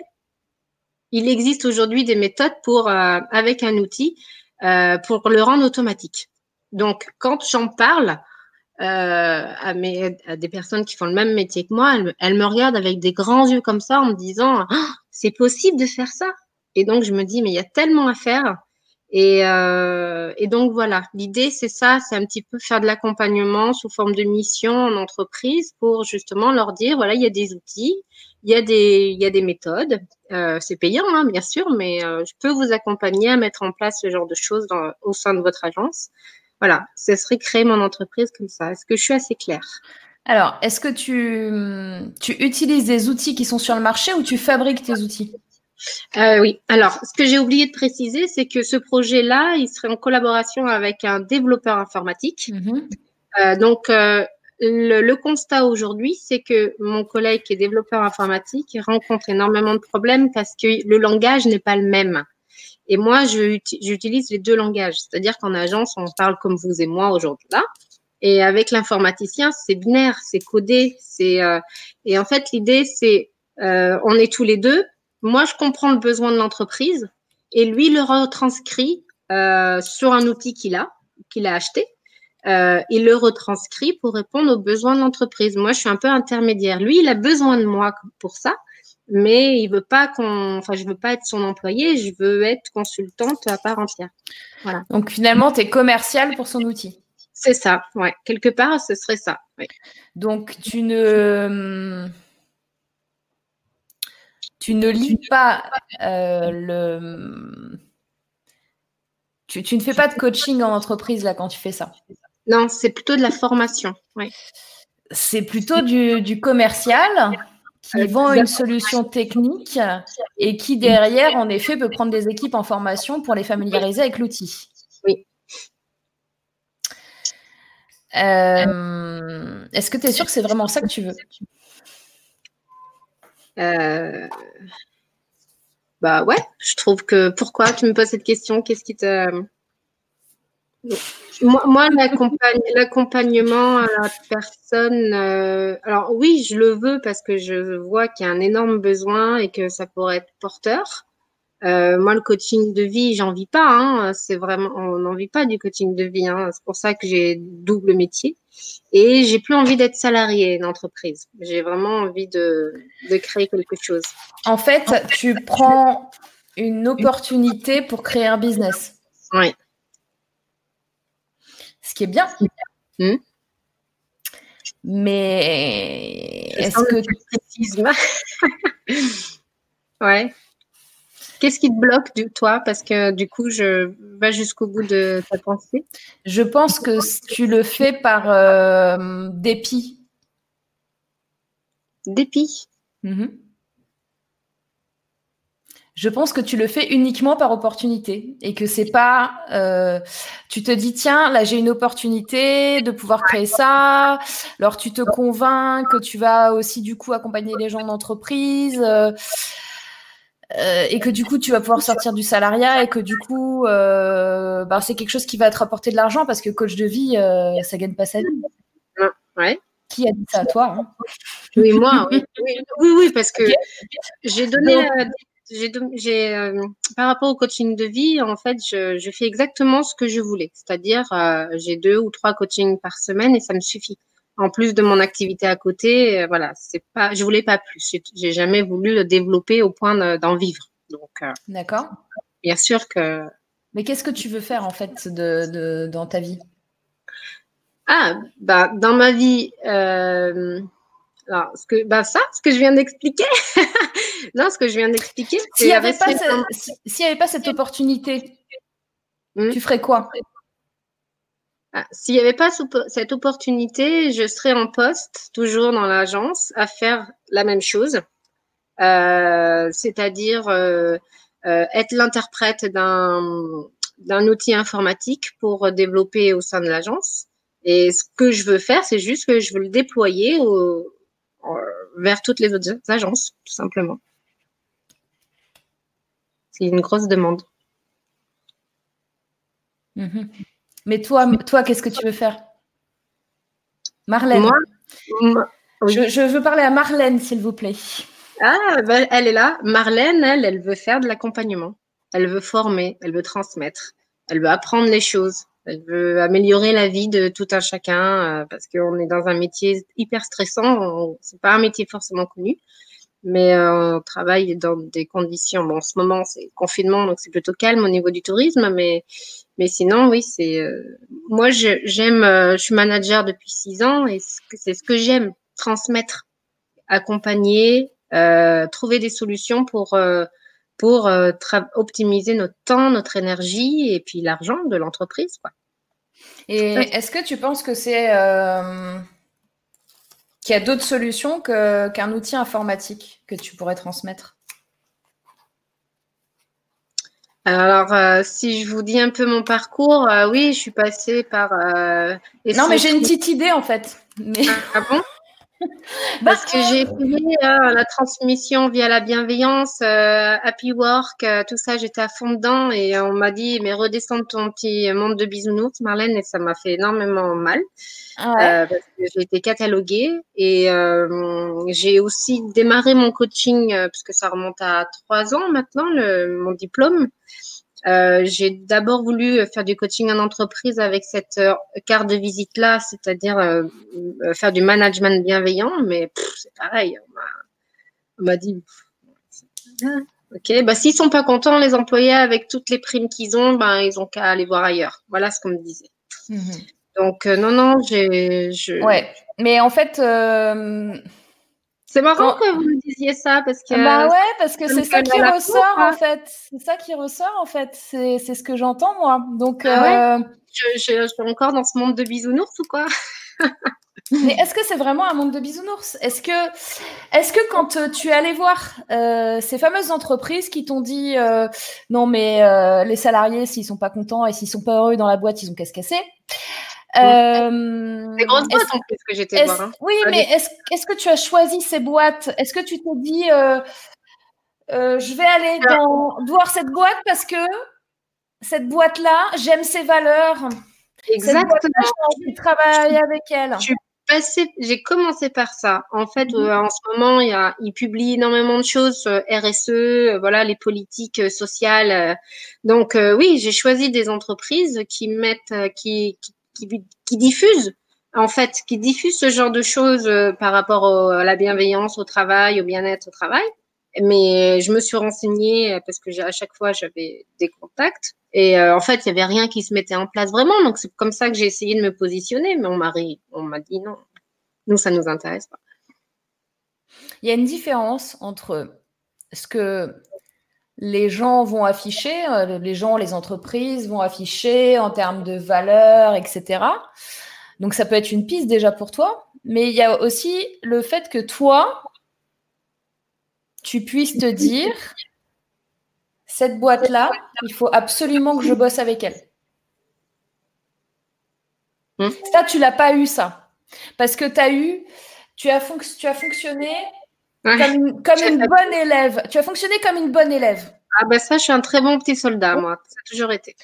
il existe aujourd'hui des méthodes pour avec un outil pour le rendre automatique. Donc, quand j'en parle, euh, à, mes, à, des personnes qui font le même métier que moi, elles, me regardent avec des grands yeux comme ça en me disant ah, c'est possible de faire ça. Et donc je me dis mais il y a tellement à faire. Et, euh, et donc voilà, l'idée c'est ça, c'est un petit peu faire de l'accompagnement sous forme de mission en entreprise pour justement leur dire voilà il y a des outils, il y a des méthodes, euh, c'est payant hein, bien sûr, mais euh, je peux vous accompagner à mettre en place ce genre de choses au sein de votre agence voilà, ce serait créer mon entreprise comme ça. Est-ce que je suis assez claire? Alors, est-ce que tu, tu utilises des outils qui sont sur le marché ou tu fabriques tes outils? Euh, oui, alors ce que j'ai oublié de préciser, c'est que ce projet-là, il serait en collaboration avec un développeur informatique. Mm-hmm. Euh, donc, euh, le, le, constat aujourd'hui, c'est que mon collègue qui est développeur informatique rencontre énormément de problèmes parce que le langage n'est pas le même. Et moi, j'utilise les deux langages. C'est-à-dire qu'en agence, on parle comme vous et moi aujourd'hui là. Et avec l'informaticien, c'est binaire, c'est codé. C'est euh, et en fait, l'idée, c'est euh, on est tous les deux. Moi, je comprends le besoin de l'entreprise et lui le retranscrit euh, sur un outil qu'il a, qu'il a acheté. Euh, il le retranscrit pour répondre aux besoins de l'entreprise. Moi, je suis un peu intermédiaire. Lui, il a besoin de moi pour ça mais il veut pas qu'on, enfin, je veux pas être son employé, je veux être consultante à part entière. Voilà. Donc finalement, tu es commercial pour son outil. C'est ça, ouais. Quelque part, ce serait ça. Donc tu ne tu ne lis pas euh, le tu, tu, ne fais pas de coaching en entreprise là quand tu fais ça. Non, c'est plutôt de la formation. Ouais. C'est plutôt du, du commercial qui vend une solution technique et qui derrière, en effet, peut prendre des équipes en formation pour les familiariser avec l'outil. Oui. Euh, est-ce que tu es sûr que c'est vraiment ça que tu veux? Euh, Bah ouais, je trouve que pourquoi tu me poses cette question? Qu'est-ce qui te moi, l'accompagnement à la personne, euh, alors oui, je le veux parce que je vois qu'il y a un énorme besoin et que ça pourrait être porteur. Euh, moi, le coaching de vie, j'en vis pas. Hein, c'est vraiment, on n'en vit pas du coaching de vie. Hein, c'est pour ça que j'ai double métier et j'ai plus envie d'être salarié d'entreprise. J'ai vraiment envie de, de créer quelque chose. En fait, tu prends une opportunité pour créer un business. Oui qui est bien. Hmm. Mais est-ce que tu <laughs> Ouais. Qu'est-ce qui te bloque, du, toi? Parce que du coup, je vais jusqu'au bout de ta pensée. Je pense que tu le fais par euh, dépit. Dépit? Mm-hmm je pense que tu le fais uniquement par opportunité et que c'est pas, euh, tu te dis tiens là j'ai une opportunité de pouvoir créer ça. Alors tu te convaincs que tu vas aussi du coup accompagner les gens d'entreprise. Euh, euh, et que du coup tu vas pouvoir sortir du salariat et que du coup bah, c'est quelque chose qui va te rapporter de l'argent parce que coach de vie ça gagne pas sa vie. Ouais. Qui a dit ça? À toi hein Oui moi oui. oui oui, parce que j'ai donné j'ai par rapport au coaching de vie en fait je, je fais exactement ce que je voulais c'est-à-dire j'ai deux ou trois coachings par semaine et ça me suffit en plus de mon activité à côté, euh, voilà, c'est pas, je voulais pas plus. J'ai jamais voulu le développer au point d'en vivre. Donc, euh, d'accord. Bien sûr que. Mais qu'est-ce que tu veux faire en fait de, dans ta vie? Ah, bah dans ma vie, euh, alors, ce que, bah ça, ce que je viens d'expliquer. <laughs> non, ce que je viens d'expliquer. S'il n'y avait, pas avait pas cette opportunité, hmm? tu ferais quoi? Ah, s'il n'y avait pas cette opportunité, je serais en poste, toujours dans l'agence, à faire la même chose, euh, c'est-à-dire euh, euh, être l'interprète d'un outil informatique pour développer au sein de l'agence. Et ce que je veux faire, c'est juste que je veux le déployer vers toutes les autres agences, tout simplement. C'est une grosse demande. Mm-hmm. Mais toi, toi qu'est-ce que tu veux faire? Marlène. Moi, je, veux parler à Marlène, s'il vous plaît. Ah, ben, elle est là. Marlène, elle, elle veut faire de l'accompagnement. Elle veut former, elle veut transmettre, elle veut apprendre les choses. Elle veut améliorer la vie de tout un chacun euh, parce qu'on est dans un métier hyper stressant. C'est pas un métier forcément connu, mais euh, on travaille dans des conditions. Bon, en ce moment, c'est confinement, donc c'est plutôt calme au niveau du tourisme, mais mais sinon, oui, c'est. Euh, moi, j'aime. Euh, je suis manager depuis six ans et c'est ce que j'aime transmettre, accompagner, euh, trouver des solutions pour pour optimiser notre temps, notre énergie et puis l'argent de l'entreprise. Et est-ce que tu penses que c'est qu'il y a d'autres solutions qu'un outil informatique que tu pourrais transmettre? Alors, euh, si je vous dis un peu mon parcours, euh, oui, je suis passée par. Euh, non, mais j'ai une petite idée en fait. Ah, bon? <laughs> Parce que j'ai fait la transmission via la bienveillance, Happy Work, tout ça, j'étais à fond dedans et on m'a dit, mais redescends de ton petit monde de bisounours, Marlène, et ça m'a fait énormément mal. Ah parce que j'ai été cataloguée et j'ai aussi démarré mon coaching, puisque ça remonte à trois ans maintenant, le, mon diplôme. Euh, j'ai d'abord voulu faire du coaching en entreprise avec cette euh, carte de visite là, c'est-à-dire euh, faire du management bienveillant, mais c'est pareil. On m'a dit, ok, bah s'ils sont pas contents les employés avec toutes les primes qu'ils ont, ben ils ont qu'à aller voir ailleurs. Voilà ce qu'on me disait. Mhm. Donc non non, j'ai. Je... Ouais, mais en fait. C'est marrant que vous me disiez ça parce que. Bah ouais, parce que c'est ça qui ressort en fait. C'est ça qui ressort en fait. C'est ce que j'entends moi. Donc. Ah euh, je, suis encore dans ce monde de bisounours ou quoi? <laughs> Mais est-ce que c'est vraiment un monde de bisounours? Est-ce que, est que quand euh, tu es allé voir euh, ces fameuses entreprises qui t'ont dit non mais les salariés s'ils sont pas contents et s'ils sont pas heureux dans la boîte ils ont qu'à se casser euh, des grosses boîtes en plus que j'étais voir. Hein. Oui, mais est-ce que tu as choisi ces boîtes? Est-ce que tu t'es dit, euh, euh, je vais aller voir cette boîte parce que cette boîte-là, j'aime ses valeurs. Exactement. J'ai envie de travailler avec elle. J'ai commencé par ça. En fait, mhm. en ce moment, il, y a, il publie énormément de choses, RSE, voilà, les politiques sociales. Donc, oui, j'ai choisi des entreprises qui mettent, qui, qui qui, qui diffuse en fait, qui diffuse ce genre de choses euh, par rapport à la bienveillance au travail, au bien-être au travail. Mais je me suis renseignée euh, parce que à chaque fois j'avais des contacts et euh, en fait il y avait rien qui se mettait en place vraiment. Donc c'est comme ça que j'ai essayé de me positionner. Mais on m'a on m'a dit non, nous ça nous intéresse pas. Il y a une différence entre ce que les gens vont afficher, euh, les gens, les entreprises vont afficher en termes de valeur, etc. Donc ça peut être une piste déjà pour toi, mais il y a aussi le fait que toi, tu puisses te dire, cette boîte-là, il faut absolument que je bosse avec elle. Hmm. Ça, tu l'as pas eu, ça. Parce que tu as eu, tu as, tu as fonctionné Comme, une, comme une bonne élève. Tu as fonctionné comme une bonne élève. Ah ben ça, je suis un très bon petit soldat, moi. Ça a toujours été.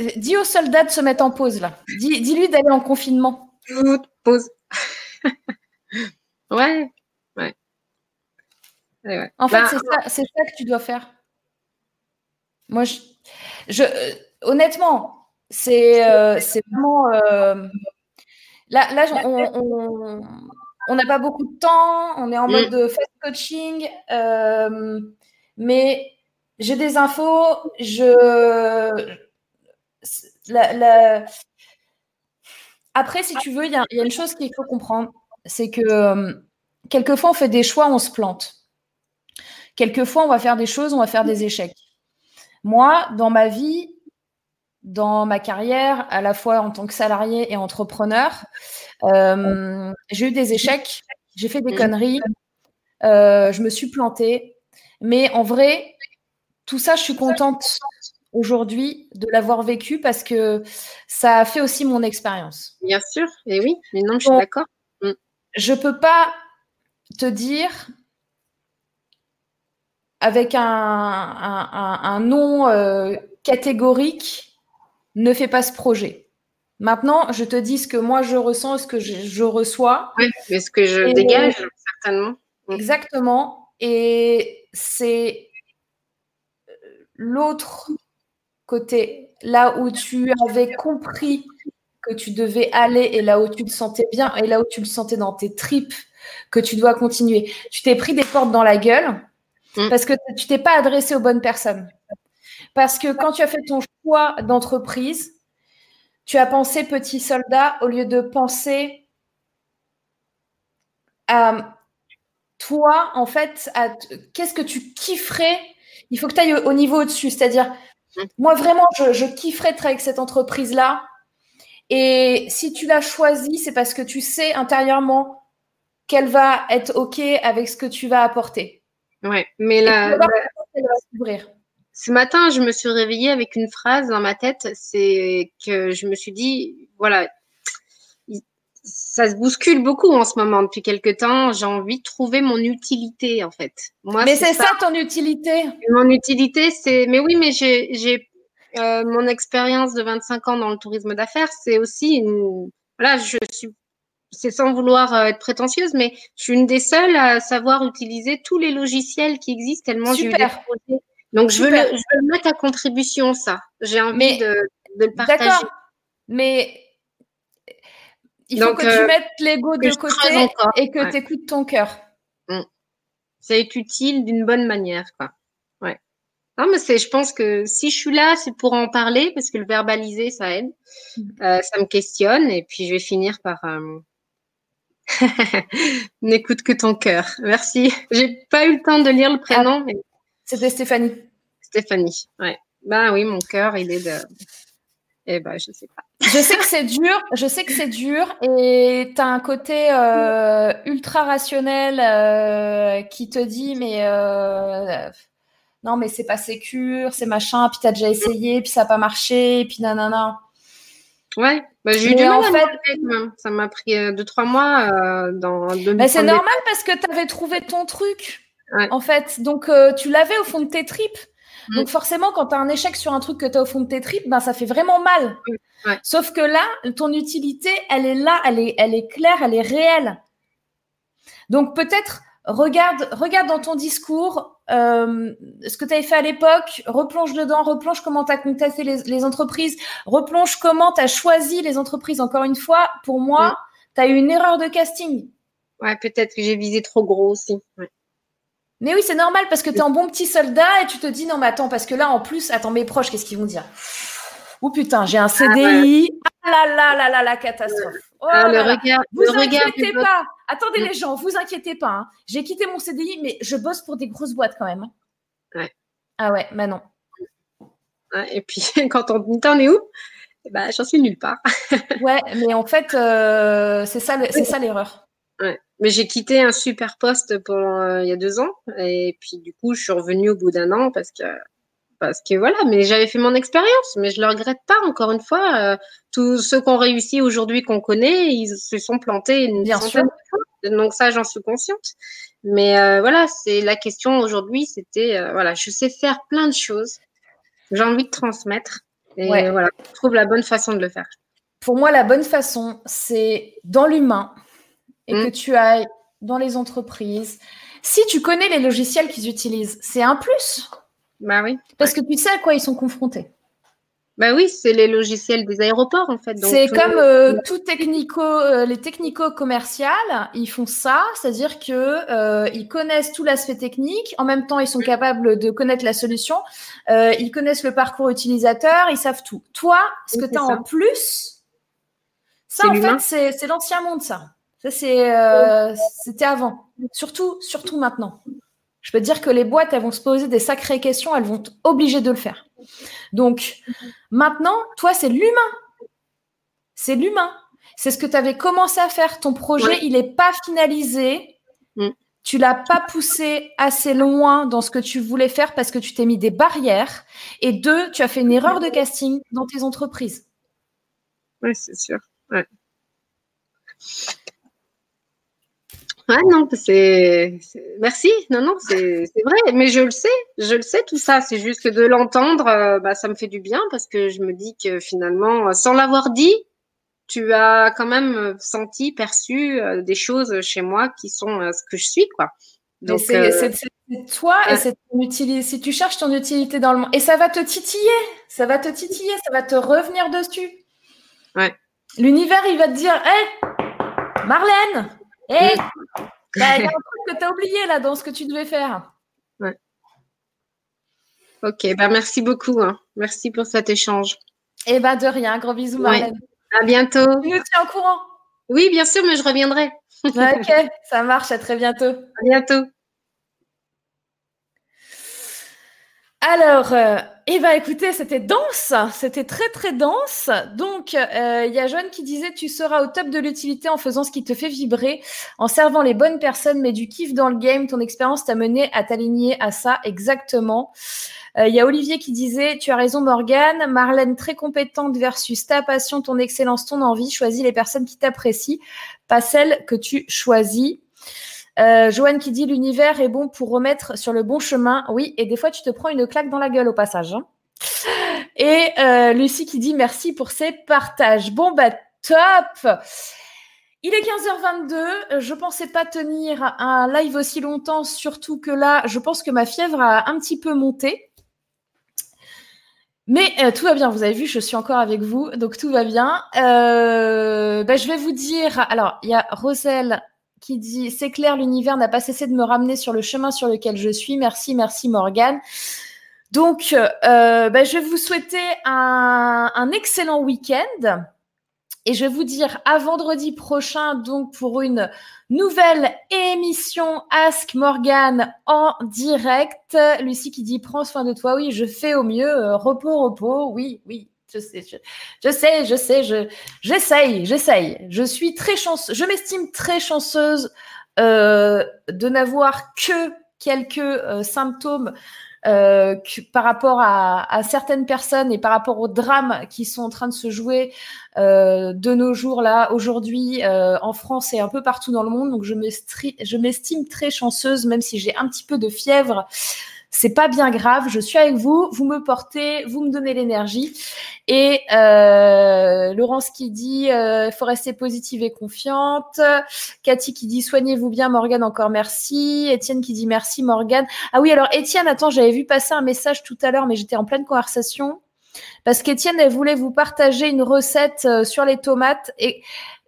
Euh, dis aux soldats de se mettre en pause, là. Dis, dis-lui d'aller en confinement. Pause. <laughs> ouais. Ouais. ouais. En fait, bah, c'est, ça, c'est ça que tu dois faire. Moi, je, je euh, honnêtement, c'est, euh, vraiment. Euh, là, là on n'a pas beaucoup de temps, on est en mode mm. fast coaching, mais j'ai des infos, je. La, Après, si tu veux, il y, y, a une chose qu'il faut comprendre, c'est que quelquefois, on fait des choix, on se plante. Quelquefois, on va faire des choses, on va faire des échecs. Moi, dans ma vie, dans ma carrière, à la fois en tant que salarié et entrepreneur, euh, j'ai eu des échecs, j'ai fait des conneries, euh, je me suis plantée. Mais en vrai, tout ça, je suis contente aujourd'hui de l'avoir vécu parce que ça a fait aussi mon expérience. Bien sûr, et oui, mais non, je suis d'accord. Mm. Je ne peux pas te dire avec un, un, nom euh, catégorique, ne fais pas ce projet. Maintenant, je te dis ce que moi je ressens, ce que je, reçois. Oui, mais ce que je dégage, certainement. Mm. Exactement. Et c'est l'autre côté, là où tu avais compris que tu devais aller et là où tu te sentais bien et là où tu le sentais dans tes tripes, que tu dois continuer. Tu t'es pris des portes dans la gueule Mm. Parce que tu t'es pas adressé aux bonnes personnes. Parce que quand tu as fait ton choix d'entreprise, tu as pensé petit soldat au lieu de penser à toi, en fait, à qu'est-ce que tu kifferais? Il faut que tu ailles au niveau au-dessus. C'est-à-dire, mm. moi, vraiment, je, je kifferais être avec cette entreprise-là. Et si tu l'as choisie, c'est parce que tu sais intérieurement qu'elle va être OK avec ce que tu vas apporter. Ouais, mais là, ce matin, je me suis réveillée avec une phrase dans ma tête, c'est que je me suis dit, voilà, ça se bouscule beaucoup en ce moment depuis quelques temps. J'ai envie de trouver mon utilité, en fait. Moi, mais c'est ça. ton utilité. Mon utilité, c'est, mais oui, mais j'ai, euh, mon expérience de 25 ans dans le tourisme d'affaires, c'est aussi une, voilà, je suis c'est sans vouloir euh, être prétentieuse, mais je suis une des seules à savoir utiliser tous les logiciels qui existent tellement j'ai eu des projets. Donc, je veux, le, je veux, le, mettre à contribution, ça. J'ai envie de, de, le partager. D'accord, mais il faut que tu euh, mettes l'ego de côté et que tu écoutes ton cœur. Mm. Ça est utile d'une bonne manière, quoi. Ouais. Non, mais c'est, je pense que si je suis là, c'est pour en parler, parce que le verbaliser, ça aide. Mm. Euh, ça me questionne, et puis je vais finir par, euh, <laughs> N'écoute que ton cœur. Merci. J'ai pas eu le temps de lire le prénom. Ah, c'était Stéphanie. Stéphanie, ouais. Ben oui, mon cœur, il est de. Eh ben, je sais pas. Je sais que c'est dur, je sais que c'est dur et tu as un côté euh, ultra rationnel euh, qui te dit mais euh, non mais c'est pas sécure, c'est machin, puis tu as déjà essayé, puis ça n'a pas marché, puis nanana. Ouais, bah, j'ai eu du mal en fait... Ça m'a pris euh, deux, trois mois dans bah, C'est normal parce que tu avais trouvé ton truc, en fait. Donc, euh, tu l'avais au fond de tes tripes. Mm. Donc, forcément, quand tu as un échec sur un truc que tu as au fond de tes tripes, ben, ça fait vraiment mal. Sauf que là, ton utilité, elle est là, elle est, elle est claire, elle est réelle. Donc, peut-être regarde, regarde dans ton discours euh, ce que tu avais fait à l'époque, replonge dedans, replonge comment tu as contacté les, entreprises, replonge comment tu as choisi les entreprises. Encore une fois, pour moi, tu as eu une erreur de casting. Ouais, peut-être que j'ai visé trop gros aussi. Mais oui, c'est normal parce que tu es un bon petit soldat et tu te dis non, mais attends, parce que là, en plus, attends, mes proches, qu'est-ce qu'ils vont dire? Oh putain, j'ai un CDI. Ah, là là là là la catastrophe. Oh ah, le regard, vous le inquiétez pas. Attendez les gens, vous inquiétez pas. Hein. J'ai quitté mon CDI, mais je bosse pour des grosses boîtes quand même. Ouais. Ah ouais, Manon. et puis <laughs> quand on dit t'en es où? Ben, j'en suis nulle part. <laughs> ouais, mais en fait, euh, c'est ça, c'est ça l'erreur. Ouais. Mais j'ai quitté un super poste pendant euh, il y a deux ans et puis du coup je suis revenue au bout d'un an parce que parce que voilà, mais j'avais fait mon expérience, mais je le regrette pas. Encore une fois, euh, tous ceux qui ont réussi aujourd'hui, qu'on connaît, ils se sont plantés une bien sûr. Donc ça, j'en suis consciente. Mais euh, voilà, c'est la question aujourd'hui, c'était voilà, je sais faire plein de choses. J'ai envie de transmettre. Et voilà, je trouve la bonne façon de le faire. Pour moi, la bonne façon, c'est dans l'humain et que mm. tu ailles dans les entreprises. Si tu connais les logiciels qu'ils utilisent, c'est un plus. Bah oui. Parce que tu sais à quoi ils sont confrontés. Bah oui, c'est les logiciels des aéroports en fait. C'est comme euh, tout technico, euh, les technico commerciales, ils font ça, c'est-à-dire que euh, ils connaissent tout l'aspect technique, en même temps ils sont capables de connaître la solution, ils connaissent le parcours utilisateur, ils savent tout. Toi, ce que tu as en plus, ça en fait c'est l'ancien monde ça. Ça c'est c'était avant. Surtout surtout maintenant. Je peux te dire que les boîtes, elles vont se poser des sacrées questions, elles vont être obligées de le faire. Donc, maintenant, toi, c'est l'humain. C'est l'humain. C'est ce que tu avais commencé à faire. Ton projet, il n'est pas finalisé. Mm. Tu l'as pas poussé assez loin dans ce que tu voulais faire parce que tu t'es mis des barrières. Et deux, tu as fait une erreur de casting dans tes entreprises. Oui, c'est sûr. Ah non, c'est. Merci. Non, non, c'est vrai. Mais je le sais. Je le sais tout ça. C'est juste que de l'entendre, euh, bah, ça me fait du bien parce que je me dis que finalement, sans l'avoir dit, tu as quand même senti, perçu euh, des choses chez moi qui sont euh, ce que je suis, quoi. Donc, c'est toi et c'est ton utilité. Si tu cherches ton utilité dans le monde, et ça va te titiller, ça va te titiller, ça va te revenir dessus. Ouais. L'univers, il va te dire, hé, Marlène, hé, bah, il y a un <laughs> truc que tu as oublié là dans ce que tu devais faire. Ouais. Ok, bah merci beaucoup. Hein. Merci pour cet échange. Et eh bah de rien. Gros bisous, Marlène. À bientôt. Tu nous tiens au courant. Oui, bien sûr, mais je reviendrai. ok, <laughs> ça marche. À très bientôt. À bientôt. Alors, euh, ben, écoutez, c'était dense, c'était très très dense. Donc, euh, il y a Joanne qui disait tu seras au top de l'utilité en faisant ce qui te fait vibrer, en servant les bonnes personnes, mais du kiff dans le game. Ton expérience t'a mené à t'aligner à ça exactement. Euh, il y a Olivier qui disait tu as raison Morgane, Marlène très compétente versus ta passion, ton excellence, ton envie. Choisis les personnes qui t'apprécient, pas celles que tu choisis. Euh, Joanne qui dit l'univers est bon pour remettre sur le bon chemin. Oui, et des fois tu te prends une claque dans la gueule au passage. Hein. Et euh, Lucie qui dit merci pour ces partages. Bon bah top. Il est 15h22. Je pensais pas tenir un live aussi longtemps, surtout que là, je pense que ma fièvre a un petit peu monté. Mais euh, tout va bien, vous avez vu, je suis encore avec vous, donc tout va bien. Bah, je vais vous dire, alors il y a Roselle qui dit C'est clair, l'univers n'a pas cessé de me ramener sur le chemin sur lequel je suis. Merci, merci Morgane. Donc, euh, ben, je vais vous souhaiter un, excellent week-end. Et je vais vous dire à vendredi prochain, donc pour une nouvelle émission Ask Morgan en direct. Lucie qui dit prends soin de toi. Oui, je fais au mieux. Euh, repos, repos. Oui, oui, je sais, je, sais, je sais, je, j'essaye, j'essaye. Je suis très chanceuse, je m'estime très chanceuse euh, de n'avoir que quelques euh, symptômes euh, par rapport à, certaines personnes et par rapport aux drames qui sont en train de se jouer de nos jours là aujourd'hui en France et un peu partout dans le monde. Donc je m'estime très chanceuse, même si j'ai un petit peu de fièvre c'est pas bien grave, je suis avec vous, vous me portez, vous me donnez l'énergie. Et euh, Laurence qui dit, il euh, faut rester positive et confiante. Cathy qui dit, soignez-vous bien, Morgane, encore merci. Étienne qui dit, merci, Morgane. Ah oui, alors Étienne, attends, j'avais vu passer un message tout à l'heure, mais j'étais en pleine conversation. Parce qu'Étienne, elle voulait vous partager une recette euh, sur les tomates. Et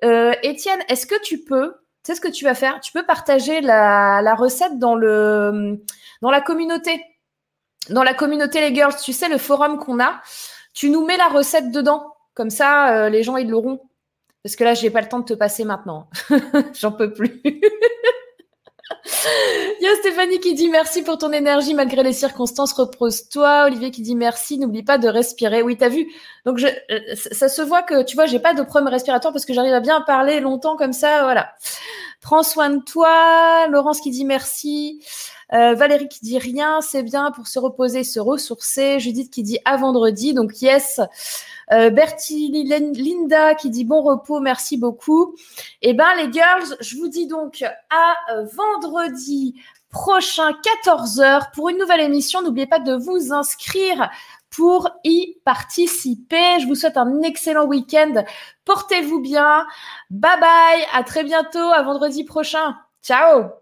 euh, Étienne, est-ce que tu peux, tu sais ce que tu vas faire? Tu peux partager la, la recette dans le dans la communauté. Dans la communauté Les Girls, tu sais, le forum qu'on a, tu nous mets la recette dedans. Comme ça, euh, les gens, ils l'auront. Parce que là, je n'ai pas le temps de te passer maintenant. <laughs> J'en peux plus. Il y a Stéphanie qui dit merci pour ton énergie malgré les circonstances. Repose-toi. Olivier qui dit merci. N'oublie pas de respirer. Oui, tu as vu. Donc, euh, ça se voit que, tu vois, j'ai pas de problème respiratoire parce que j'arrive à bien parler longtemps comme ça. Voilà. Prends soin de toi. Laurence qui dit merci. Valérie qui dit rien, c'est bien pour se reposer, se ressourcer. Judith qui dit à vendredi. Donc yes. Euh, Bertie Linda qui dit bon repos, merci beaucoup. Eh ben les girls, je vous dis donc à vendredi prochain 14h pour une nouvelle émission. N'oubliez pas de vous inscrire pour y participer. Je vous souhaite un excellent week-end. Portez-vous bien. Bye bye. À très bientôt. À vendredi prochain. Ciao.